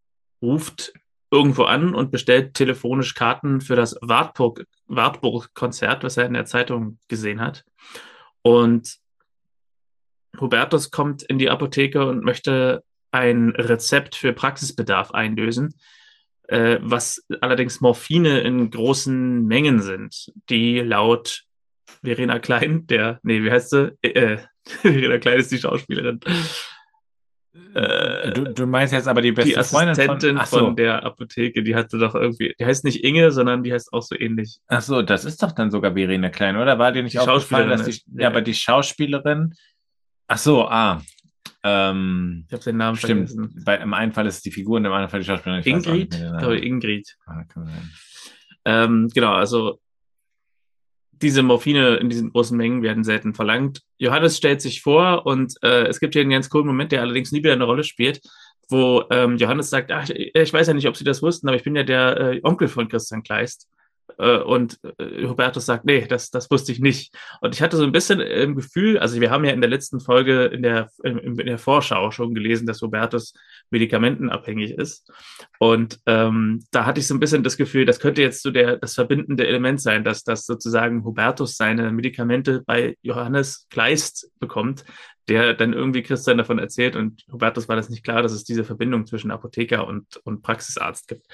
ruft irgendwo an und bestellt telefonisch Karten für das Wartburg-Konzert, was er in der Zeitung gesehen hat. Und Hubertus kommt in die Apotheke und möchte ein Rezept für Praxisbedarf einlösen, äh, was allerdings Morphine in großen Mengen sind, die laut Verena Klein, der, nee, wie heißt sie? Äh, Verena Klein ist die Schauspielerin, äh, du, du, meinst jetzt aber die beste die Assistentin von, so. von, der Apotheke, die hatte doch irgendwie, die heißt nicht Inge, sondern die heißt auch so ähnlich. Ach so, das ist doch dann sogar Verena Klein, oder? War dir nicht die aufgefallen, dass die, ja, ja, aber die Schauspielerin, ach so, ah, ähm, ich habe den Namen stimmt. vergessen. Bei, Im einen Fall ist es die Figur und im anderen Fall die Schauspielerin. Ingrid? Ich glaube, Ingrid. Ah, ähm, genau, also diese Morphine in diesen großen Mengen werden selten verlangt. Johannes stellt sich vor und äh, es gibt hier einen ganz coolen Moment, der allerdings nie wieder eine Rolle spielt, wo ähm, Johannes sagt, ach, ich weiß ja nicht, ob Sie das wussten, aber ich bin ja der äh, Onkel von Christian Kleist. Äh, und äh, Hubertus sagt, nee, das, das wusste ich nicht. Und ich hatte so ein bisschen im Gefühl, also wir haben ja in der letzten Folge in der, in der Vorschau schon gelesen, dass Hubertus medikamentenabhängig ist. Und ähm, da hatte ich so ein bisschen das Gefühl, das könnte jetzt so der, das verbindende Element sein, dass, dass sozusagen Hubertus seine Medikamente bei Johannes Kleist bekommt, der dann irgendwie Christian davon erzählt und Hubertus war das nicht klar, dass es diese Verbindung zwischen Apotheker und, und Praxisarzt gibt.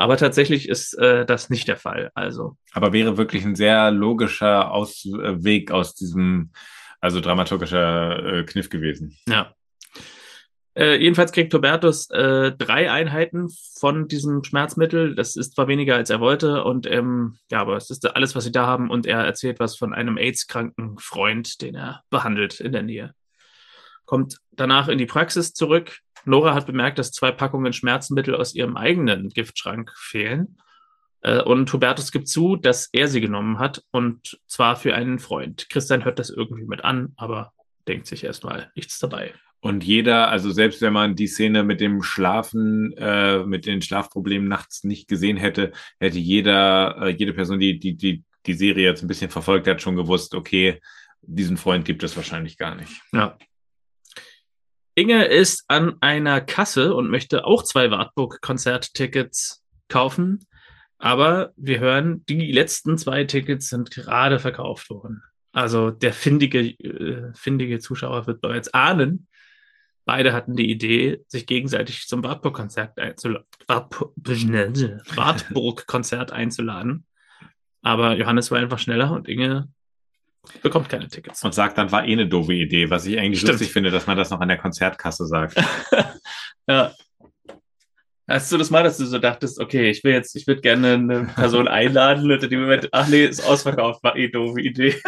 Aber tatsächlich ist äh, das nicht der Fall. Also. Aber wäre wirklich ein sehr logischer Ausweg aus diesem, also dramaturgischer äh, Kniff gewesen. Ja. Äh, jedenfalls kriegt Hubertus äh, drei Einheiten von diesem Schmerzmittel. Das ist zwar weniger, als er wollte, und ähm, ja, aber es ist alles, was sie da haben. Und er erzählt was von einem AIDS-kranken Freund, den er behandelt in der Nähe kommt danach in die Praxis zurück. Nora hat bemerkt, dass zwei Packungen Schmerzmittel aus ihrem eigenen Giftschrank fehlen. Äh, und Hubertus gibt zu, dass er sie genommen hat und zwar für einen Freund. Christian hört das irgendwie mit an, aber denkt sich erstmal nichts dabei. Und jeder, also selbst wenn man die Szene mit dem Schlafen, äh, mit den Schlafproblemen nachts nicht gesehen hätte, hätte jeder, äh, jede Person, die, die, die die Serie jetzt ein bisschen verfolgt hat, schon gewusst, okay, diesen Freund gibt es wahrscheinlich gar nicht. Ja. Inge ist an einer Kasse und möchte auch zwei Wartburg-Konzerttickets kaufen. Aber wir hören, die letzten zwei Tickets sind gerade verkauft worden. Also der findige, äh, findige Zuschauer wird bereits ahnen. Beide hatten die Idee, sich gegenseitig zum Wartburg-Konzert einzuladen. Wartburg-Konzert einzuladen. Aber Johannes war einfach schneller und Inge bekommt keine Tickets. Und sagt dann, war eh eine doofe Idee, was ich eigentlich Stimmt. lustig finde, dass man das noch an der Konzertkasse sagt. ja. Hast du das mal, dass du so dachtest, okay, ich will jetzt, ich würde gerne eine Person einladen und in dem Moment, ach nee, ist ausverkauft, war eh doofe Idee.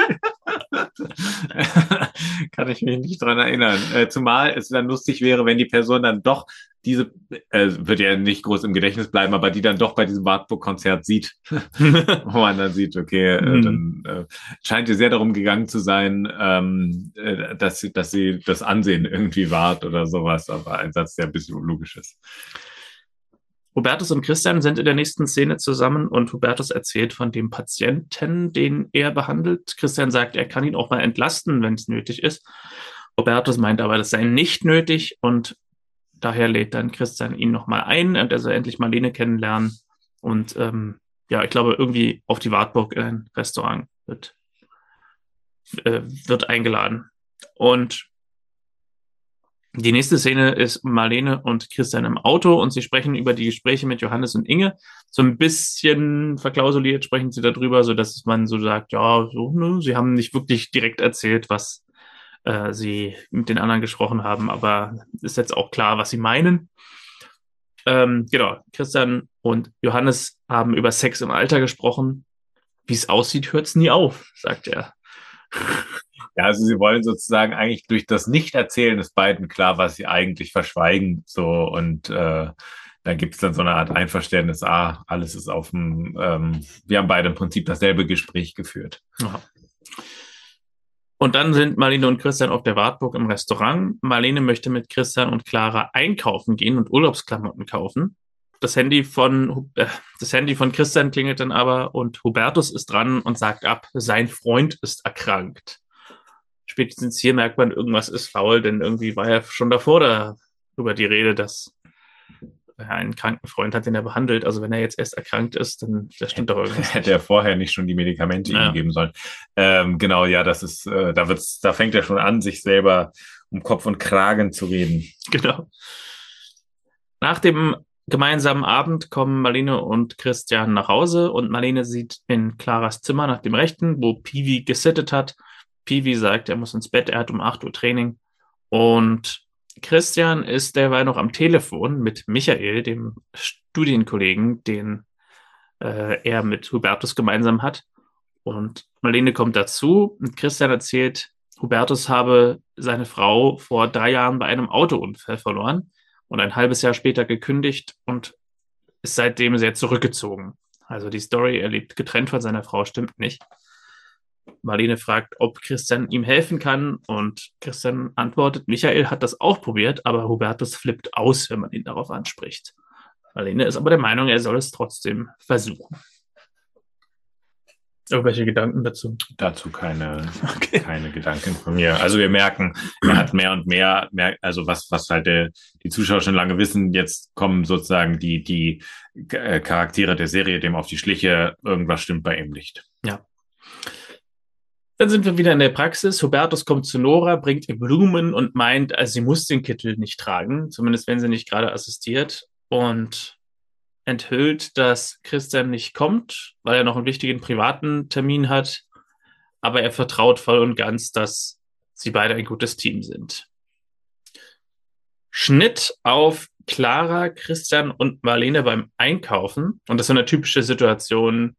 Kann ich mich nicht dran erinnern. Äh, zumal es dann lustig wäre, wenn die Person dann doch diese, äh, wird ja nicht groß im Gedächtnis bleiben, aber die dann doch bei diesem Wartburg-Konzert sieht, wo man dann sieht, okay, äh, mhm. dann äh, scheint ihr sehr darum gegangen zu sein, ähm, äh, dass, sie, dass sie das Ansehen irgendwie wahrt oder sowas, aber ein Satz, der ein bisschen unlogisch ist. Hubertus und Christian sind in der nächsten Szene zusammen und Hubertus erzählt von dem Patienten, den er behandelt. Christian sagt, er kann ihn auch mal entlasten, wenn es nötig ist. Hubertus meint aber, das sei nicht nötig und daher lädt dann Christian ihn nochmal ein und er soll endlich Marlene kennenlernen. Und ähm, ja, ich glaube, irgendwie auf die Wartburg in ein Restaurant wird, äh, wird eingeladen. Und die nächste Szene ist Marlene und Christian im Auto und sie sprechen über die Gespräche mit Johannes und Inge. So ein bisschen verklausuliert sprechen sie darüber, so dass man so sagt, ja, so, ne, sie haben nicht wirklich direkt erzählt, was äh, sie mit den anderen gesprochen haben, aber ist jetzt auch klar, was sie meinen. Ähm, genau, Christian und Johannes haben über Sex im Alter gesprochen. Wie es aussieht, hört es nie auf, sagt er. Ja, also sie wollen sozusagen eigentlich durch das Nicht-Erzählen des beiden klar, was sie eigentlich verschweigen. So und äh, dann gibt es dann so eine Art Einverständnis, ah, alles ist auf dem, ähm, wir haben beide im Prinzip dasselbe Gespräch geführt. Aha. Und dann sind Marlene und Christian auf der Wartburg im Restaurant. Marlene möchte mit Christian und Clara einkaufen gehen und Urlaubsklamotten kaufen. Das Handy von, äh, das Handy von Christian klingelt dann aber und Hubertus ist dran und sagt ab, sein Freund ist erkrankt spätestens hier merkt man, irgendwas ist faul, denn irgendwie war ja schon davor darüber die Rede, dass er einen kranken Freund hat, den er behandelt. Also wenn er jetzt erst erkrankt ist, dann stimmt doch irgendwas. Hätte er vorher nicht schon die Medikamente ja. ihm geben sollen. Ähm, genau, ja, das ist, äh, da wird's, da fängt er schon an, sich selber um Kopf und Kragen zu reden. Genau. Nach dem gemeinsamen Abend kommen Marlene und Christian nach Hause und Marlene sieht in Claras Zimmer nach dem Rechten, wo Piwi gesittet hat Piwi sagt, er muss ins Bett, er hat um 8 Uhr Training. Und Christian ist derweil noch am Telefon mit Michael, dem Studienkollegen, den äh, er mit Hubertus gemeinsam hat. Und Marlene kommt dazu und Christian erzählt, Hubertus habe seine Frau vor drei Jahren bei einem Autounfall verloren und ein halbes Jahr später gekündigt und ist seitdem sehr zurückgezogen. Also die Story, er lebt getrennt von seiner Frau, stimmt nicht. Marlene fragt, ob Christian ihm helfen kann und Christian antwortet, Michael hat das auch probiert, aber Hubertus flippt aus, wenn man ihn darauf anspricht. Marlene ist aber der Meinung, er soll es trotzdem versuchen. Irgendwelche Gedanken dazu? Dazu keine, okay. keine Gedanken von mir. Also wir merken, er hat mehr und mehr, mehr also was, was halt der, die Zuschauer schon lange wissen, jetzt kommen sozusagen die, die äh, Charaktere der Serie dem auf die Schliche, irgendwas stimmt bei ihm nicht. Ja. Dann sind wir wieder in der Praxis. Hubertus kommt zu Nora, bringt ihr Blumen und meint, also sie muss den Kittel nicht tragen, zumindest wenn sie nicht gerade assistiert. Und enthüllt, dass Christian nicht kommt, weil er noch einen wichtigen privaten Termin hat. Aber er vertraut voll und ganz, dass sie beide ein gutes Team sind. Schnitt auf Clara, Christian und Marlene beim Einkaufen. Und das ist so eine typische Situation,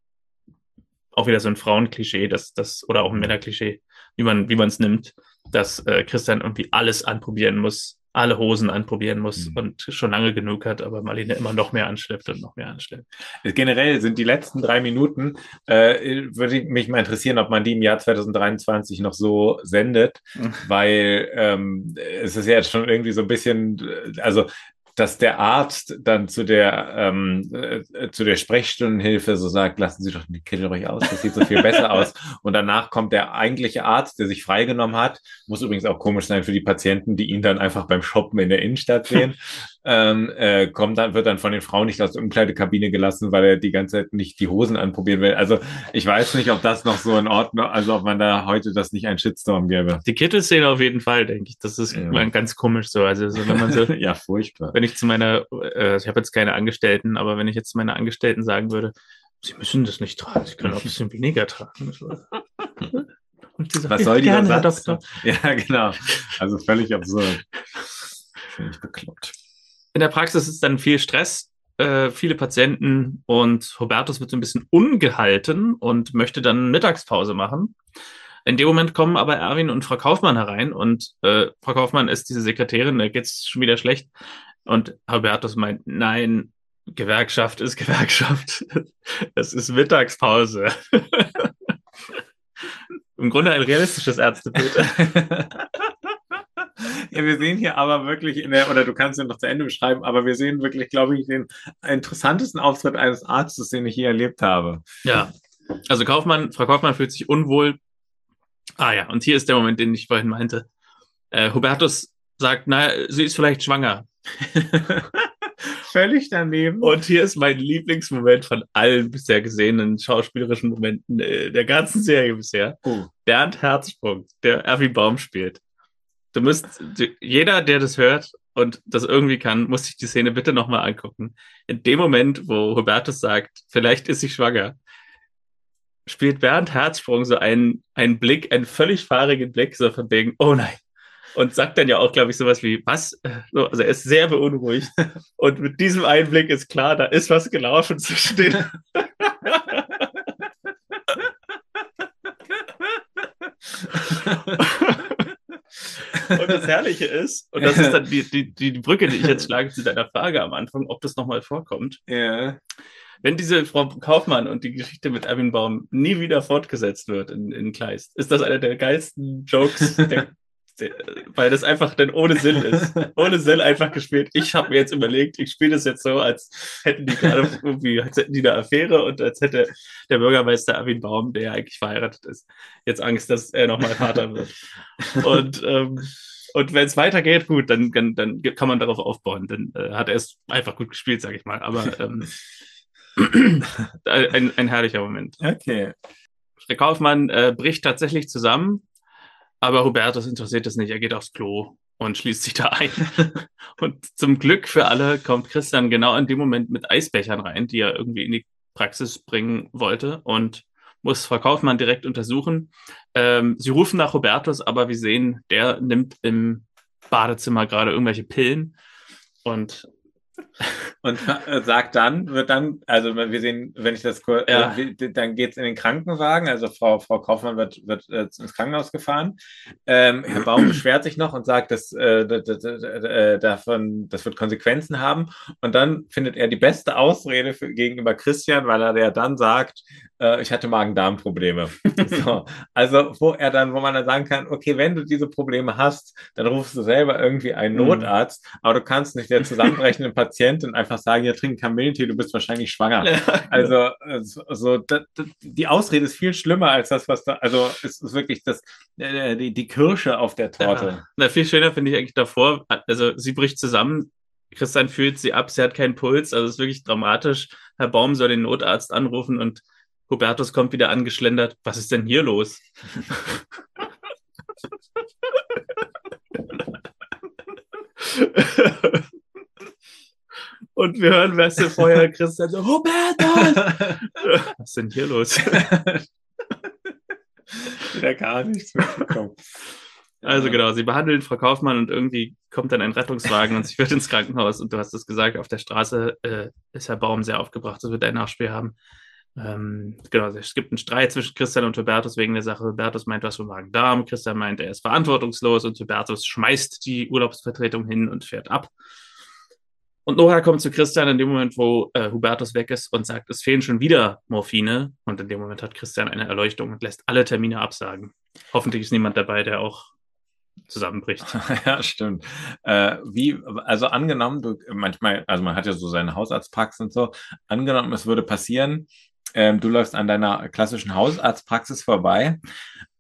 auch wieder so ein Frauenklischee, dass das, oder auch ein Männerklischee, wie man, wie man es nimmt, dass äh, Christian irgendwie alles anprobieren muss, alle Hosen anprobieren muss mhm. und schon lange genug hat, aber Marlene immer noch mehr anschleppt und noch mehr anschleppt. Generell sind die letzten drei Minuten, äh, würde mich mal interessieren, ob man die im Jahr 2023 noch so sendet, mhm. weil ähm, es ist ja jetzt schon irgendwie so ein bisschen, also dass der Arzt dann zu der, ähm, äh, zu der Sprechstundenhilfe so sagt, lassen Sie doch die Kittel ruhig aus, das sieht so viel besser aus. Und danach kommt der eigentliche Arzt, der sich freigenommen hat, muss übrigens auch komisch sein für die Patienten, die ihn dann einfach beim Shoppen in der Innenstadt sehen, ähm, äh, kommt dann, wird dann von den Frauen nicht aus der Umkleidekabine gelassen, weil er die ganze Zeit nicht die Hosen anprobieren will. Also ich weiß nicht, ob das noch so in Ordnung, also ob man da heute das nicht ein Shitstorm gäbe. Die Kittelszene auf jeden Fall, denke ich. Das ist ja. ganz komisch so. Also so, wenn man so, ja, furchtbar. Wenn ich zu meiner, äh, ich habe jetzt keine Angestellten, aber wenn ich jetzt zu meiner Angestellten sagen würde, sie müssen das nicht tragen, sie können auch ein bisschen weniger tragen. Sagt, Was soll die Doktor? Ja, genau. Also völlig absurd. Finde ich bekloppt. In der Praxis ist dann viel Stress, äh, viele Patienten und Hubertus wird so ein bisschen ungehalten und möchte dann Mittagspause machen. In dem Moment kommen aber Erwin und Frau Kaufmann herein und äh, Frau Kaufmann ist diese Sekretärin, da geht's schon wieder schlecht. Und Hubertus meint, nein, Gewerkschaft ist Gewerkschaft. Es ist Mittagspause. Im Grunde ein realistisches Ärztebild. Ja, wir sehen hier aber wirklich in der, oder du kannst ja noch zu Ende beschreiben, aber wir sehen wirklich, glaube ich, den interessantesten Auftritt eines Arztes, den ich je erlebt habe. Ja. Also Kaufmann, Frau Kaufmann fühlt sich unwohl. Ah ja, und hier ist der Moment, den ich vorhin meinte. Äh, Hubertus sagt, na, sie ist vielleicht schwanger. Völlig daneben. Und hier ist mein Lieblingsmoment von allen bisher gesehenen schauspielerischen Momenten äh, der ganzen Serie bisher. Oh. Bernd Herzsprung, der Erwin Baum spielt. Du müsst, du- jeder, der das hört und das irgendwie kann, muss sich die Szene bitte nochmal angucken. In dem Moment, wo Hubertus sagt, vielleicht ist sie schwanger, spielt Bernd Herzsprung so einen, einen Blick, einen völlig fahrigen Blick, so von wegen, oh nein. Und sagt dann ja auch, glaube ich, sowas wie, was? So, Also er ist sehr beunruhigt. Und mit diesem Einblick ist klar, da ist was gelaufen zwischen den. Und das Herrliche ist, und das ist dann die, die, die Brücke, die ich jetzt schlage zu deiner Frage am Anfang, ob das nochmal vorkommt. Ja. Wenn diese Frau Kaufmann und die Geschichte mit Erwin Baum nie wieder fortgesetzt wird in, in Kleist, ist das einer der geilsten Jokes, der, der, weil das einfach dann ohne Sinn ist. Ohne Sinn einfach gespielt. Ich habe mir jetzt überlegt, ich spiele das jetzt so, als hätten die gerade irgendwie, als hätten die eine Affäre und als hätte der Bürgermeister Erwin Baum, der ja eigentlich verheiratet ist, jetzt Angst, dass er nochmal Vater wird. Und, ähm, und wenn es weitergeht, gut, dann, dann, dann kann man darauf aufbauen. Dann äh, hat er es einfach gut gespielt, sage ich mal. Aber ähm, ein, ein herrlicher Moment. Okay. Der Kaufmann äh, bricht tatsächlich zusammen, aber Hubertus interessiert es nicht. Er geht aufs Klo und schließt sich da ein. und zum Glück für alle kommt Christian genau in dem Moment mit Eisbechern rein, die er irgendwie in die Praxis bringen wollte und muss Frau Kaufmann direkt untersuchen. Ähm, sie rufen nach Hubertus, aber wir sehen, der nimmt im Badezimmer gerade irgendwelche Pillen und Und äh, sagt dann, wird dann, also wir sehen, wenn ich das kurz, Ja. wie- dann geht's in den Krankenwagen, also Frau, Frau Kaufmann wird, wird äh, ins Krankenhaus gefahren. Ähm, Herr Baum beschwert sich noch und sagt, dass äh, äh, davon, das wird Konsequenzen haben. Und dann findet er die beste Ausrede für, gegenüber Christian, weil er ja dann sagt, äh, ich hatte Magen-Darm-Probleme. so, also wo er dann, wo man dann sagen kann, okay, wenn du diese Probleme hast, dann rufst du selber irgendwie einen Mhm. Notarzt, aber du kannst nicht der zusammenbrechenden Patientin einfach sagen, ja, trink Kamillentee, du bist wahrscheinlich schwanger. Also, äh, so, so, da, da, die Ausrede ist viel schlimmer als das, was da, also es ist wirklich das, äh, die, die Kirsche auf der Torte. Ja. Na, viel schöner finde ich eigentlich davor. Also sie bricht zusammen. Christian fühlt sie ab, sie hat keinen Puls, also es ist wirklich dramatisch. Herr Baum soll den Notarzt anrufen und Hubertus kommt wieder angeschlendert. Was ist denn hier los? und wir hören, du, vorher Christian so, Hubertus! Was ist denn hier los? Wieder gar nichts mitbekommen. Also genau, sie behandeln Frau Kaufmann und irgendwie kommt dann ein Rettungswagen und sie wird ins Krankenhaus und du hast es gesagt, auf der Straße äh, ist Herr Baum sehr aufgebracht, das wird ein Nachspiel haben. Ähm, genau, es gibt einen Streit zwischen Christian und Hubertus wegen der Sache. Hubertus meint was von Magen-Darm, Christian meint, er ist verantwortungslos und Hubertus schmeißt die Urlaubsvertretung hin und fährt ab. Und Nora kommt zu Christian in dem Moment, wo äh, Hubertus weg ist und sagt, es fehlen schon wieder Morphine. Und in dem Moment hat Christian eine Erleuchtung und lässt alle Termine absagen. Hoffentlich ist niemand dabei, der auch zusammenbricht. Ja, stimmt. Äh, wie, also angenommen, du manchmal, also man hat ja so seine Hausarztpraxis und so, angenommen, es würde passieren, ähm, du läufst an deiner klassischen Hausarztpraxis vorbei.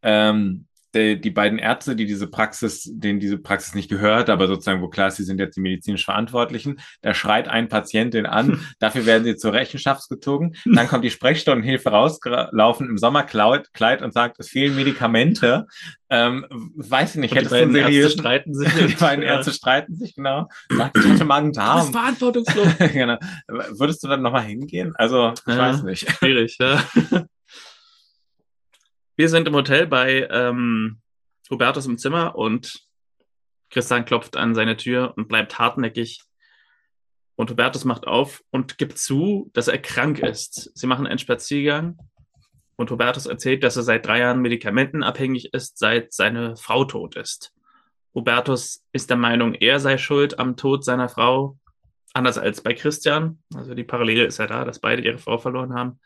Ähm, die, die beiden Ärzte, die diese Praxis, denen diese Praxis nicht gehört, aber sozusagen, wo klar ist, sie sind jetzt die medizinisch Verantwortlichen, da schreit ein Patient den an, dafür werden sie zur Rechenschaft gezogen. Dann kommt die Sprechstundenhilfe rausgelaufen im Sommerkleid Kleid und sagt, es fehlen Medikamente. Ähm, weiß ich nicht, hättest du einen beiden Ärzte seriösen streiten sich. die beiden. Ärzte streiten sich, genau. Sagt, ich hatte Magen-Darm. verantwortungslos. genau. Würdest du dann nochmal hingehen? Also, ich Ja. weiß nicht. Schwierig, ja. Wir sind im Hotel bei ähm, Hubertus im Zimmer und Christian klopft an seine Tür und bleibt hartnäckig. Und Hubertus macht auf und gibt zu, dass er krank ist. Sie machen einen Spaziergang und Hubertus erzählt, dass er seit drei Jahren medikamentenabhängig ist, seit seine Frau tot ist. Hubertus ist der Meinung, er sei schuld am Tod seiner Frau, anders als bei Christian. Also die Parallele ist ja da, dass beide ihre Frau verloren haben.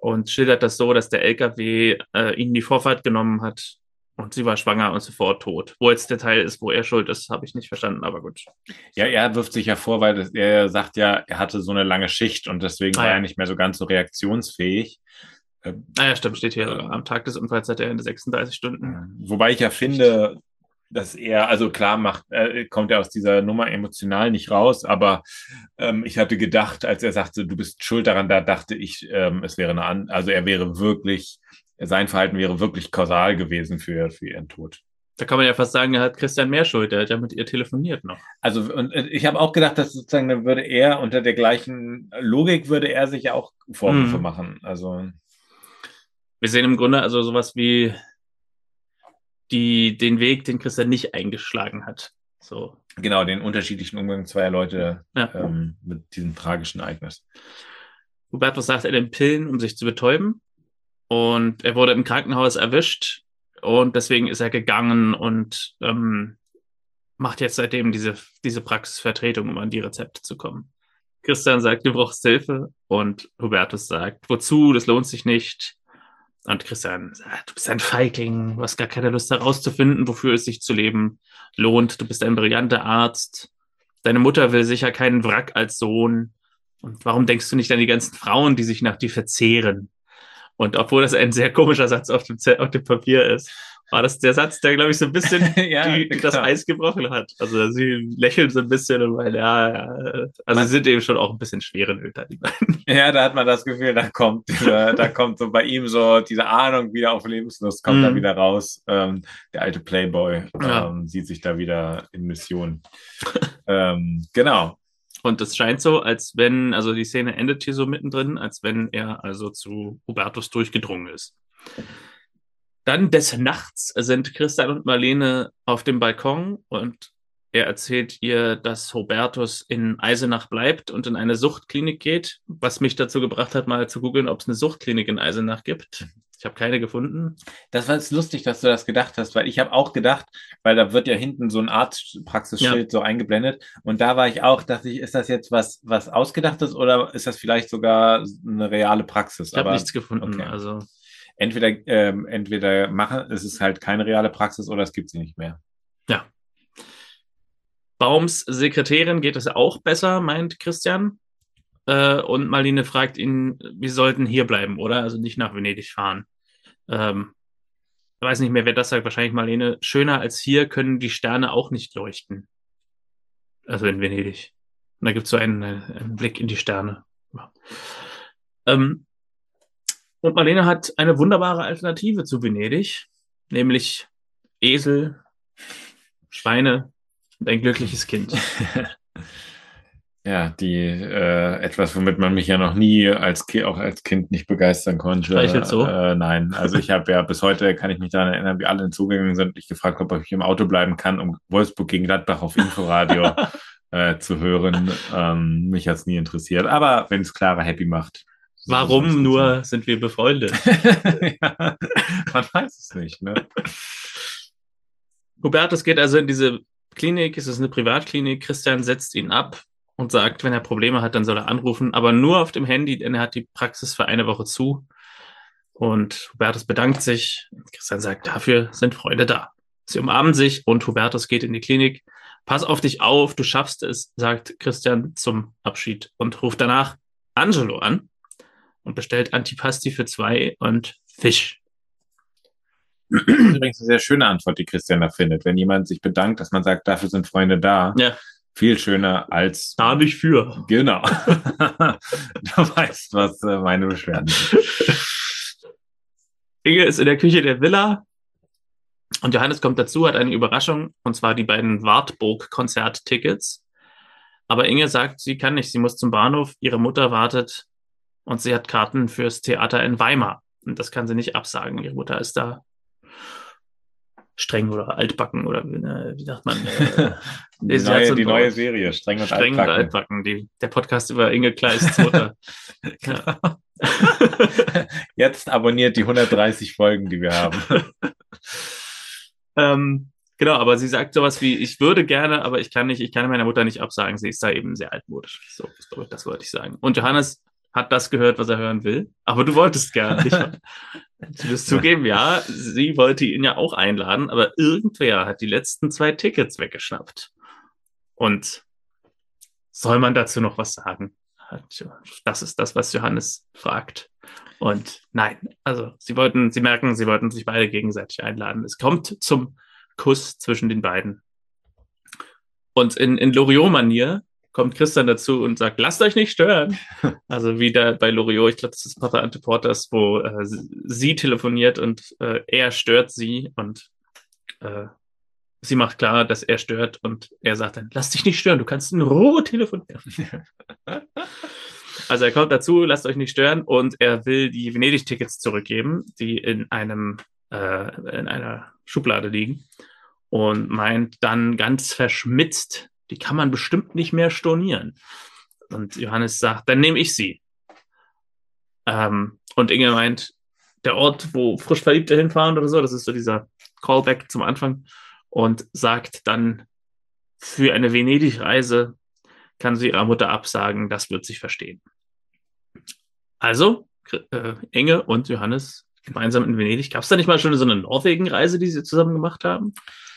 Und schildert das so, dass der LKW äh, ihnen die Vorfahrt genommen hat Und sie war schwanger und sofort tot. Wo jetzt der Teil ist, wo er schuld ist, habe ich nicht verstanden, aber gut. Ja, er wirft sich ja vor, weil das, er sagt ja, er hatte so eine lange Schicht und deswegen Ah, war ja. er nicht mehr so ganz so reaktionsfähig. Ähm, Ah ja, stimmt, steht hier sogar. Am Tag des Unfalls hat er in 36 Stunden. Wobei ich ja finde, dass er, also klar macht, äh, kommt er aus dieser Nummer emotional nicht raus, aber ähm, ich hatte gedacht, als er sagte, du bist schuld daran, da dachte ich, ähm, es wäre eine, an also er wäre wirklich, sein Verhalten wäre wirklich kausal gewesen für, für ihren Tod. Da kann man ja fast sagen, er hat Christian mehr Schuld. Er hat ja mit ihr telefoniert noch. Also und äh, ich habe auch gedacht, dass sozusagen dann würde er unter der gleichen Logik würde er sich ja auch Vorwürfe Mhm. machen. Also Wir sehen im Grunde also sowas wie die, den Weg, den Christian nicht eingeschlagen hat. So. genau den unterschiedlichen Umgang zweier Leute Ja. ähm, mit diesem tragischen Ereignis. Hubertus sagt, er nimmt Pillen, um sich zu betäuben. Und er wurde im Krankenhaus erwischt. Und deswegen ist er gegangen und ähm, macht jetzt seitdem diese, diese Praxisvertretung, um an die Rezepte zu kommen. Christian sagt, du brauchst Hilfe. Und Hubertus sagt, wozu? Das lohnt sich nicht. Und Christian sagt, du bist ein Feigling, du hast gar keine Lust herauszufinden, wofür es sich zu leben lohnt. Du bist ein brillanter Arzt. Deine Mutter will sicher keinen Wrack als Sohn. Und warum denkst du nicht an die ganzen Frauen, die sich nach dir verzehren? Und obwohl das ein sehr komischer Satz auf dem, Ze- auf dem Papier ist, war das der Satz, der, glaube ich, so ein bisschen Ja, die, das. Eis gebrochen hat. Also sie lächeln so ein bisschen und meinen, ja, ja, also sie sind eben schon auch ein bisschen schwerenöter, die beiden. Ja, da hat man das Gefühl, da kommt, dieser, da kommt so bei ihm so diese Ahnung wieder auf Lebenslust, kommt da Mhm. wieder raus. Ähm, der alte Playboy Ja. ähm, sieht sich da wieder in Mission. ähm, genau. Und es scheint so, als wenn, also die Szene endet hier so mittendrin, als wenn er also zu Hubertus durchgedrungen ist. Dann des Nachts sind Christian und Marlene auf dem Balkon und er erzählt ihr, dass Hubertus in Eisenach bleibt und in eine Suchtklinik geht, was mich dazu gebracht hat, mal zu googeln, ob es eine Suchtklinik in Eisenach gibt. Ich habe keine gefunden. Das war jetzt lustig, dass du das gedacht hast, weil ich habe auch gedacht, weil da wird ja hinten so ein Arztpraxisschild so eingeblendet und da war ich auch, dachte ich, ist das jetzt was, was ausgedachtes oder ist das vielleicht sogar eine reale Praxis? Ich habe nichts gefunden. okay. Also entweder, ähm, entweder machen, es ist halt keine reale Praxis oder es gibt sie nicht mehr. Baums Sekretärin geht es auch besser, meint Christian. Äh, und Marlene fragt ihn, wir sollten hier bleiben, oder? Also nicht nach Venedig fahren. Ähm, ich weiß nicht mehr, wer das sagt. Wahrscheinlich Marlene. Schöner als hier können die Sterne auch nicht leuchten. Also in Venedig. Und da gibt es so einen, einen Blick in die Sterne. Ja. Ähm, und Marlene hat eine wunderbare Alternative zu Venedig, nämlich Esel, Schweine und ein glückliches Kind. Ja, die äh, etwas, womit man mich ja noch nie als Ki auch als Kind nicht begeistern konnte. Streichelt so? Äh, nein, also ich habe ja bis heute kann ich mich daran erinnern, wie alle zugegangen sind. Ich gefragt habe, ob ich im Auto bleiben kann, um Wolfsburg gegen Gladbach auf Inforadio äh, zu hören. Ähm, mich hat's nie interessiert. Aber wenn es Clara happy macht. Warum nur sind wir befreundet? ja, man weiß es nicht. Ne? Hubertus geht also in diese Klinik, es ist eine Privatklinik. Christian setzt ihn ab und sagt, wenn er Probleme hat, dann soll er anrufen, aber nur auf dem Handy, denn er hat die Praxis für eine Woche zu. Und Hubertus bedankt sich. Christian sagt, dafür sind Freunde da. Sie umarmen sich und Hubertus geht in die Klinik. Pass auf dich auf, du schaffst es, sagt Christian zum Abschied und ruft danach Angelo an und bestellt Antipasti für zwei und Fisch. Das ist übrigens eine sehr schöne Antwort, die Christian da findet. Wenn jemand sich bedankt, dass man sagt, dafür sind Freunde da. Ja. Viel schöner als Da nicht für. Genau. du weißt, was äh, meine Beschwerden sind. Inge ist in der Küche der Villa und Johannes kommt dazu, hat eine Überraschung, und zwar die beiden Wartburg-Konzerttickets. Aber Inge sagt, sie kann nicht, sie muss zum Bahnhof, ihre Mutter wartet und sie hat Karten fürs Theater in Weimar. Und das kann sie nicht absagen. Ihre Mutter ist da streng oder altbacken oder äh, wie sagt man? Äh, Die, neue, die neue Serie, streng und streng oder altbacken. altbacken. Die, der Podcast über Inge Kleists Mutter. ja. Jetzt abonniert die 130 Folgen, die wir haben. Ähm, genau, aber sie sagt sowas wie, ich würde gerne, aber ich kann nicht, ich kann meiner Mutter nicht absagen. Sie ist da eben sehr altmodisch. So, das wollte ich sagen. Und Johannes hat das gehört, was er hören will. Aber du wolltest gern, nicht wahr? Du wirst zugeben, ja, sie wollte ihn ja auch einladen, aber irgendwer hat die letzten zwei Tickets weggeschnappt. Und soll man dazu noch was sagen? Das ist das, was Johannes fragt. Und nein, also sie wollten, sie merken, sie wollten sich beide gegenseitig einladen. Es kommt zum Kuss zwischen den beiden. Und in, in Loriot-Manier kommt Christian dazu und sagt, lasst euch nicht stören. Also wieder bei Loriot, ich glaube, das ist Papa Ante Porters, wo äh, sie telefoniert und äh, er stört sie und äh, sie macht klar, dass er stört und er sagt dann, lass dich nicht stören, du kannst in Ruhe telefonieren. also er kommt dazu, lasst euch nicht stören und er will die Venedig-Tickets zurückgeben, die in einem äh, in einer Schublade liegen und meint dann ganz verschmitzt, die kann man bestimmt nicht mehr stornieren. Und Johannes sagt, dann nehme ich sie. Ähm, und Inge meint, der Ort, wo frisch Verliebte hinfahren oder so, das ist so dieser Callback zum Anfang und sagt dann, für eine Venedig-Reise kann sie ihrer Mutter absagen, das wird sich verstehen. Also, äh, Inge und Johannes gemeinsam in Venedig. Gab es da nicht mal schon so eine Norwegen-Reise, die sie zusammen gemacht haben?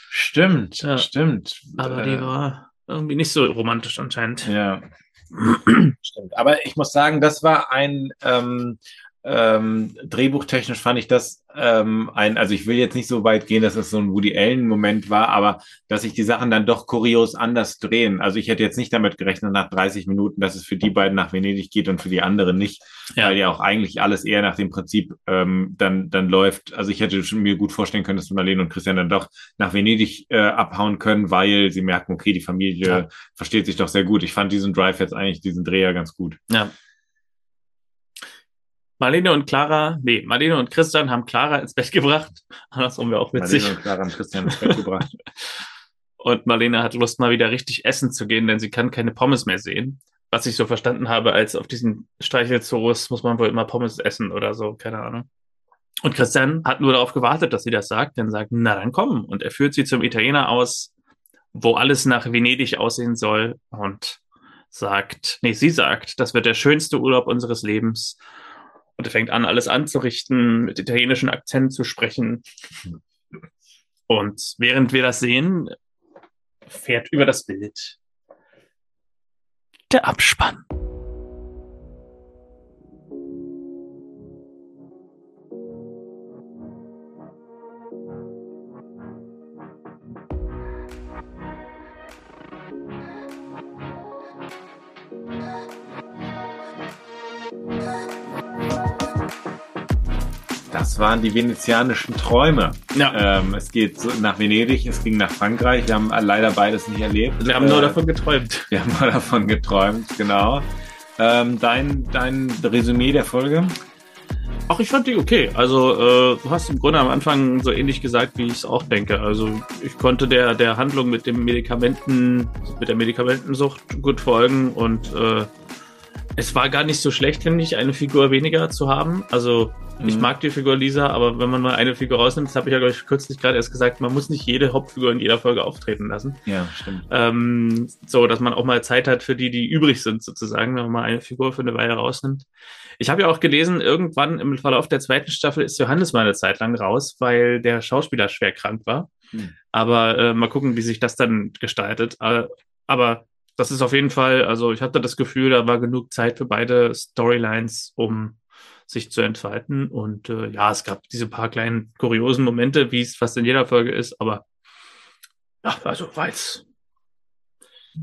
Stimmt, ja. stimmt. Aber äh, die war irgendwie nicht so romantisch anscheinend. Ja. stimmt. Aber ich muss sagen, das war ein ähm, ähm, drehbuchtechnisch fand ich das ähm, ein, also ich will jetzt nicht so weit gehen, dass es so ein Woody Allen-Moment war, aber dass sich die Sachen dann doch kurios anders drehen. Also ich hätte jetzt nicht damit gerechnet nach 30 Minuten, dass es für die beiden nach Venedig geht und für die anderen nicht, ja. weil ja auch eigentlich alles eher nach dem Prinzip ähm, dann, dann läuft. Also ich hätte mir gut vorstellen können, dass Marlene und Christian dann doch nach Venedig äh, abhauen können, weil sie merken, okay, die Familie ja. versteht sich doch sehr gut. Ich fand diesen Drive jetzt eigentlich, diesen Dreher ganz gut. Ja. Marlene und Clara, nee, Marlene und Christian haben Clara ins Bett gebracht. Andersrum wäre auch witzig. Marlene und Clara haben Christian ins Bett gebracht. und Marlene hat Lust, mal wieder richtig essen zu gehen, denn sie kann keine Pommes mehr sehen. Was ich so verstanden habe, als auf diesen Streichelzoos muss man wohl immer Pommes essen oder so, keine Ahnung. Und Christian hat nur darauf gewartet, dass sie das sagt, dann sagt, na dann komm. Und er führt sie zum Italiener aus, wo alles nach Venedig aussehen soll und sagt, nee, sie sagt, das wird der schönste Urlaub unseres Lebens. Und fängt an, alles anzurichten, mit italienischem Akzent zu sprechen. Und während wir das sehen, fährt über das Bild der Abspann. Das waren die venezianischen Träume. Ja. Ähm, es geht nach Venedig, es ging nach Frankreich. Wir haben leider beides nicht erlebt. Wir haben nur äh, davon geträumt. Wir haben nur davon geträumt, genau. Ähm, dein, dein Resümee der Folge? Ach, ich fand die okay. Also, äh, du hast im Grunde am Anfang so ähnlich gesagt, wie ich es auch denke. Also, ich konnte der, der Handlung mit dem Medikamenten, mit der Medikamentensucht gut folgen und äh, es war gar nicht so schlecht, finde ich, eine Figur weniger zu haben. Also. Ich mag die Figur Lisa, aber wenn man mal eine Figur rausnimmt, das habe ich ja, glaube ich, kürzlich gerade erst gesagt, man muss nicht jede Hauptfigur in jeder Folge auftreten lassen. Ja, stimmt. Ähm, so, dass man auch mal Zeit hat für die, die übrig sind, sozusagen, wenn man mal eine Figur für eine Weile rausnimmt. Ich habe ja auch gelesen, irgendwann im Verlauf der zweiten Staffel ist Johannes mal eine Zeit lang raus, weil der Schauspieler schwer krank war. Mhm. Aber äh, mal gucken, wie sich das dann gestaltet. Äh, aber das ist auf jeden Fall, also ich hatte das Gefühl, da war genug Zeit für beide Storylines, um sich zu entfalten. Und äh, ja, es gab diese paar kleinen kuriosen Momente, wie es fast in jeder Folge ist, aber ja, also war jetzt.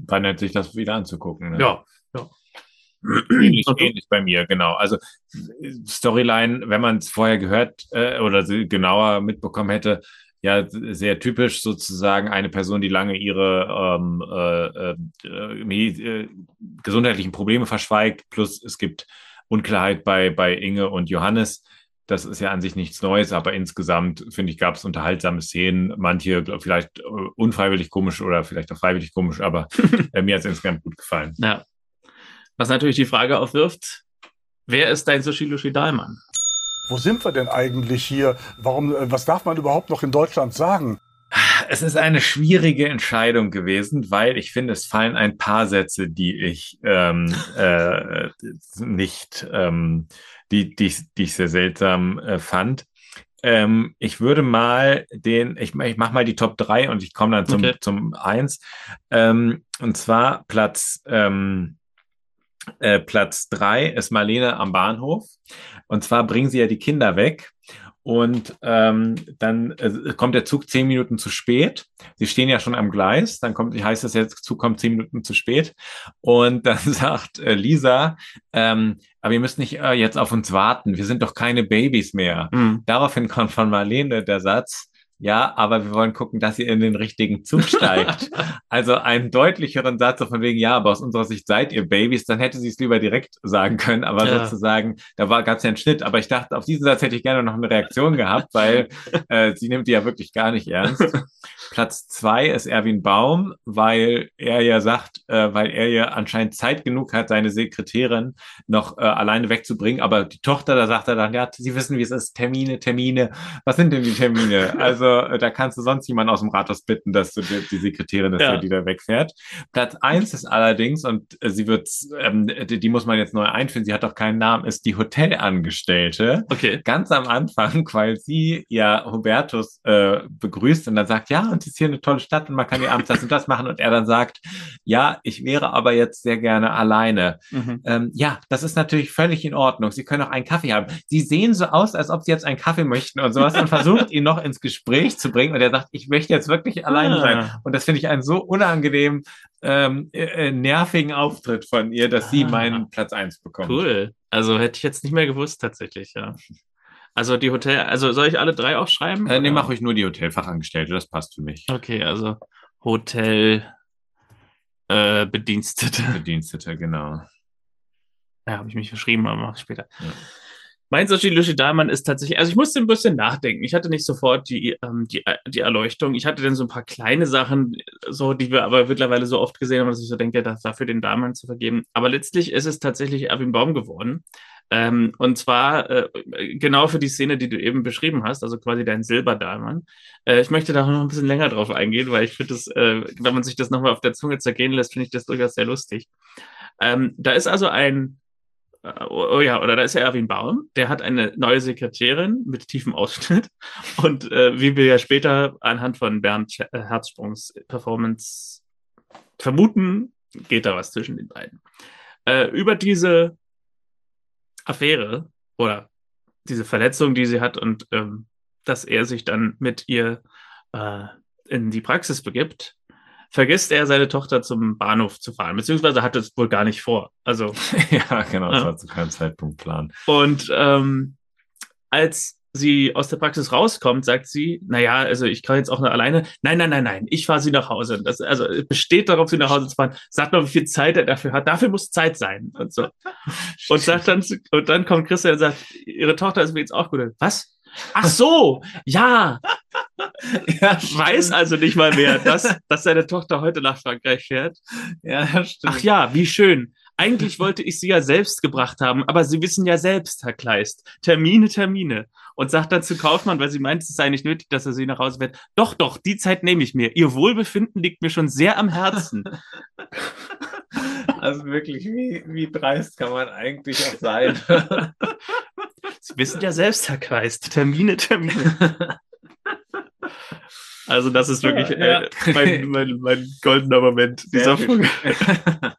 War nett, sich das wieder anzugucken. Ne? Ja, ja. Ähnlich, ähnlich bei mir, genau. Also Storyline, wenn man es vorher gehört äh, oder genauer mitbekommen hätte, ja sehr typisch sozusagen eine Person, die lange ihre ähm, äh, äh, äh, gesundheitlichen Probleme verschweigt, plus es gibt Unklarheit bei, bei Inge und Johannes. Das ist ja an sich nichts Neues, aber insgesamt, finde ich, gab es unterhaltsame Szenen. Manche glaub, vielleicht äh, unfreiwillig komisch oder vielleicht auch freiwillig komisch, aber äh, mir hat es insgesamt gut gefallen. Ja. Was natürlich die Frage aufwirft, wer ist dein Sushi Dahlmann? Wo sind wir denn eigentlich hier? Warum, äh, was darf man überhaupt noch in Deutschland sagen? Es ist eine schwierige Entscheidung gewesen, weil ich finde, es fallen ein paar Sätze, die ich ähm, äh, nicht, ähm, die, die, ich- die ich sehr seltsam äh, fand. Ähm, ich würde mal den, ich, ich mache mal die Top 3 und ich komme dann zum, Okay. zum 1. Ähm, und zwar Platz, ähm, äh, Platz 3 ist Marlene am Bahnhof. Und zwar bringen sie ja die Kinder weg. Und ähm, dann äh, kommt der Zug zehn Minuten zu spät. Sie stehen ja schon am Gleis. Dann kommt, heißt es jetzt, Zug kommt zehn Minuten zu spät. Und dann sagt äh, Lisa, ähm, aber ihr müsst nicht äh, jetzt auf uns warten. Wir sind doch keine Babys mehr. Hm. Daraufhin kommt von Marlene der Satz, ja, aber wir wollen gucken, dass ihr in den richtigen Zug steigt. also einen deutlicheren Satz so von wegen, ja, aber aus unserer Sicht seid ihr Babys, dann hätte sie es lieber direkt sagen können, aber Ja. sozusagen, da war gab es ja einen Schnitt. Aber ich dachte, auf diesen Satz hätte ich gerne noch eine Reaktion gehabt, weil äh, sie nimmt die ja wirklich gar nicht ernst. Platz zwei ist Erwin Baum, weil er ja sagt, äh, weil er ja anscheinend Zeit genug hat, seine Sekretärin noch äh, alleine wegzubringen. Aber die Tochter, da sagt er dann, ja, Sie wissen, wie es ist, Termine, Termine. Was sind denn die Termine? Also äh, da kannst du sonst jemanden aus dem Rathaus bitten, dass du die, die Sekretärin, dass Ja. die da wegfährt. Platz eins ist allerdings, und äh, sie wird, ähm, die, die muss man jetzt neu einführen, sie hat auch keinen Namen, ist die Hotelangestellte Okay. ganz am Anfang, weil sie ja Hubertus äh, begrüßt und dann sagt, ja, und es ist hier eine tolle Stadt und man kann hier abends das und das machen. Und er dann sagt, ja, ich wäre aber jetzt sehr gerne alleine. Mhm. Ähm, ja, das ist natürlich völlig in Ordnung. Sie können auch einen Kaffee haben. Sie sehen so aus, als ob Sie jetzt einen Kaffee möchten und sowas und versucht ihn noch ins Gespräch zu bringen. Und er sagt, ich möchte jetzt wirklich alleine Ah. sein. Und das finde ich einen so unangenehm ähm, äh, äh, nervigen Auftritt von ihr, dass sie Ah. meinen Platz eins bekommt. Cool. Also hätte ich jetzt nicht mehr gewusst, tatsächlich, ja. Also die Hotel, also soll ich alle drei auch schreiben? Äh, nee, Oder? mach ruhig nur die Hotelfachangestellte, das passt für mich. Okay, also Hotel äh, Bedienstete. Bedienstete, genau. Ja, habe ich mich verschrieben, aber mache ich später. Ja. Mein Sochi Lushi Dahlmann ist tatsächlich, also ich musste ein bisschen nachdenken. Ich hatte nicht sofort die, ähm, die, die Erleuchtung. Ich hatte dann so ein paar kleine Sachen, so, die wir aber mittlerweile so oft gesehen haben, dass ich so denke, das dafür den Dahlmann zu vergeben. Aber letztlich ist es tatsächlich Erwin Baum geworden. Ähm, und zwar äh, genau für die Szene, die du eben beschrieben hast, also quasi dein Silberdahlmann. Äh, ich möchte da noch ein bisschen länger drauf eingehen, weil ich finde das, äh, wenn man sich das nochmal auf der Zunge zergehen lässt, finde ich das durchaus sehr lustig. Ähm, da ist also ein äh, Oh, oh ja, oder da ist ja Erwin Baum, der hat eine neue Sekretärin mit tiefem Ausschnitt. Und äh, wie wir ja später anhand von Bernd äh, Herzsprungs Performance vermuten, geht da was zwischen den beiden. Äh, über diese Affäre oder diese Verletzung, die sie hat und ähm, dass er sich dann mit ihr äh, in die Praxis begibt, vergisst er seine Tochter zum Bahnhof zu fahren, beziehungsweise hat es wohl gar nicht vor. Also ja, genau, das Ja. war zu keinem Zeitpunkt Plan. und ähm, als sie aus der Praxis rauskommt, sagt sie, naja, also ich kann jetzt auch nur alleine. Nein, nein, nein, nein, ich fahre sie nach Hause. Das, also es besteht darauf, sie nach Hause zu fahren. Sagt mal, wie viel Zeit er dafür hat. Dafür muss Zeit sein. Und so. Und sagt dann, und dann kommt Christian und sagt, ihre Tochter ist mir jetzt auch gut. Was? Ach so, ja, ja, weiß also nicht mal mehr, dass, dass seine Tochter heute nach Frankreich fährt. Ja, stimmt. Ach ja, wie schön. Eigentlich wollte ich sie ja selbst gebracht haben, aber Sie wissen ja selbst, Herr Kleist. Termine, Termine. Und sagt dann zu Kaufmann, weil sie meint, es sei nicht nötig, dass er sie nach Hause fährt. Doch, doch, die Zeit nehme ich mir. Ihr Wohlbefinden liegt mir schon sehr am Herzen. Also wirklich, wie, wie dreist kann man eigentlich auch sein? Sie wissen ja selbst, Herr Kleist. Termine, Termine. Also das ist wirklich Ja. äh, mein, mein, mein goldener Moment dieser Folge.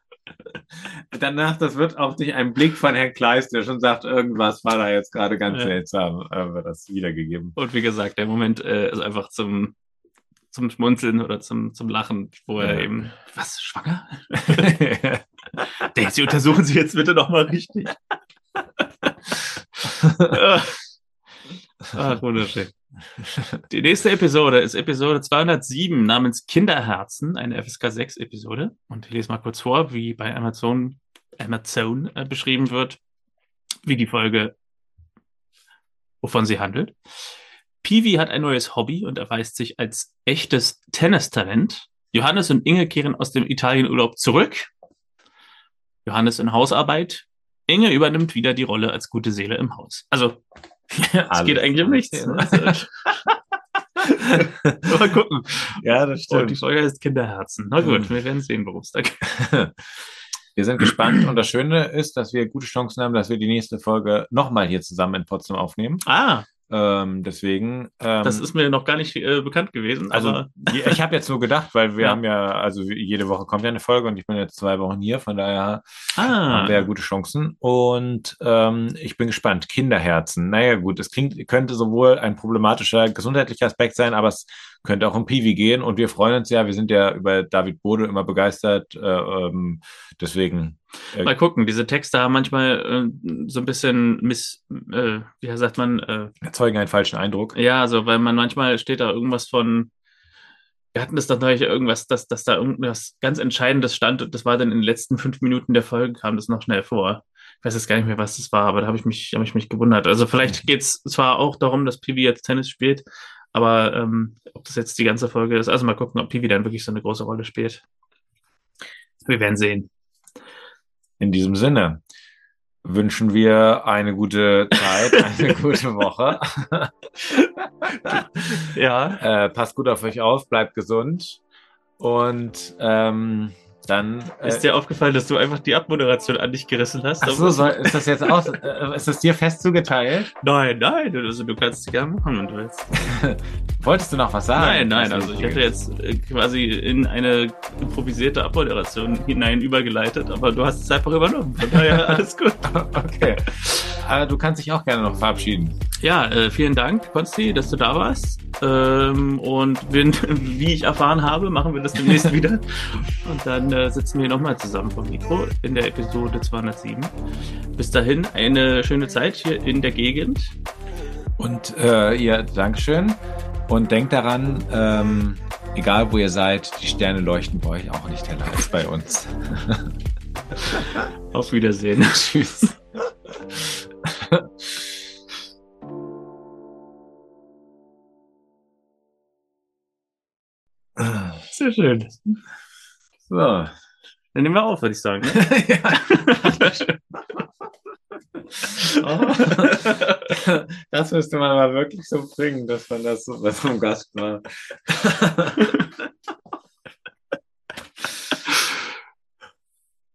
Danach, das wird auch durch einen Blick von Herrn Kleist, der schon sagt, irgendwas war da jetzt gerade ganz Ja. seltsam, äh, wird das wiedergegeben. Und wie gesagt, der Moment äh, ist einfach zum, zum Schmunzeln oder zum, zum Lachen, wo er Ja. eben, was, schwanger? Sie untersuchen Sie jetzt bitte nochmal richtig. Ach, wunderschön. Die nächste Episode ist Episode 207 namens Kinderherzen, eine FSK 6 Episode. Und ich lese mal kurz vor, wie bei Amazon, Amazon äh, beschrieben wird, wie die Folge, wovon sie handelt. Piwi hat ein neues Hobby und erweist sich als echtes Tennistalent. Johannes und Inge kehren aus dem Italienurlaub zurück. Johannes in Hausarbeit. Inge übernimmt wieder die Rolle als gute Seele im Haus. Also, es geht eigentlich um nichts. Ja. Also, Mal gucken. Ja, das Und die Folge heißt Kinderherzen. Na gut, wir werden sehen, worum es da geht. Wir sind gespannt und das Schöne ist, dass wir gute Chancen haben, dass wir die nächste Folge nochmal hier zusammen in Potsdam aufnehmen. Ah, Ähm, deswegen. Ähm, das ist mir noch gar nicht äh, bekannt gewesen. also ich habe jetzt nur gedacht, weil wir Ja. haben ja, also jede Woche kommt ja eine Folge und ich bin jetzt zwei Wochen hier, von daher ah, haben wir ja gute Chancen. Und ähm, ich bin gespannt. Kinderherzen. Naja, gut, es klingt, könnte sowohl ein problematischer gesundheitlicher Aspekt sein, aber es könnte auch um Piwi gehen. Und wir freuen uns ja, wir sind ja über David Bode immer begeistert. Äh, ähm, deswegen. Äh, mal gucken. Diese Texte haben manchmal äh, so ein bisschen miss, äh, wie sagt man, äh, erzeugen einen falschen Eindruck. ja, also weil man manchmal steht da irgendwas von, wir hatten das doch neulich irgendwas, dass, dass da irgendwas ganz Entscheidendes stand und das war dann in den letzten fünf Minuten der Folge, kam das noch schnell vor. Ich weiß jetzt gar nicht mehr, was das war, aber da habe ich mich, habe ich mich gewundert. Also vielleicht geht es zwar auch darum, dass Piwi jetzt Tennis spielt, aber ähm, ob das jetzt die ganze Folge ist, also mal gucken, ob Piwi dann wirklich so eine große Rolle spielt. Wir werden sehen. In diesem Sinne wünschen wir eine gute Zeit, eine gute Woche. Ja. Äh, passt gut auf euch auf, bleibt gesund und ähm, dann. Äh, Ist dir aufgefallen, dass du einfach die Abmoderation an dich gerissen hast? ach so, soll, ist das jetzt aus? Äh, ist das dir fest zugeteilt? Nein, nein, also du kannst es gerne machen, wenn du willst. Wolltest du noch was sagen? Nein, nein, also ich hätte jetzt äh, quasi in eine improvisierte Abmoderation hinein übergeleitet, aber du hast es einfach übernommen. Von daher alles gut. Okay. Aber du kannst dich auch gerne noch verabschieden. Ja, äh, vielen Dank, Konsti, dass du da warst. Ähm, und wenn, wie ich erfahren habe, machen wir das demnächst wieder. Und dann äh, sitzen wir nochmal zusammen vom Mikro in der Episode 207. Bis dahin eine schöne Zeit hier in der Gegend. Und äh, ihr, Dankeschön. Und denkt daran, ähm, egal wo ihr seid, die Sterne leuchten bei euch auch nicht heller als bei uns. Auf Wiedersehen. Tschüss. Sehr schön. So. Dann nehmen wir auf, würde ich sagen. Ne? Das müsste man mal wirklich so bringen, dass man das so bei so einem Gast war.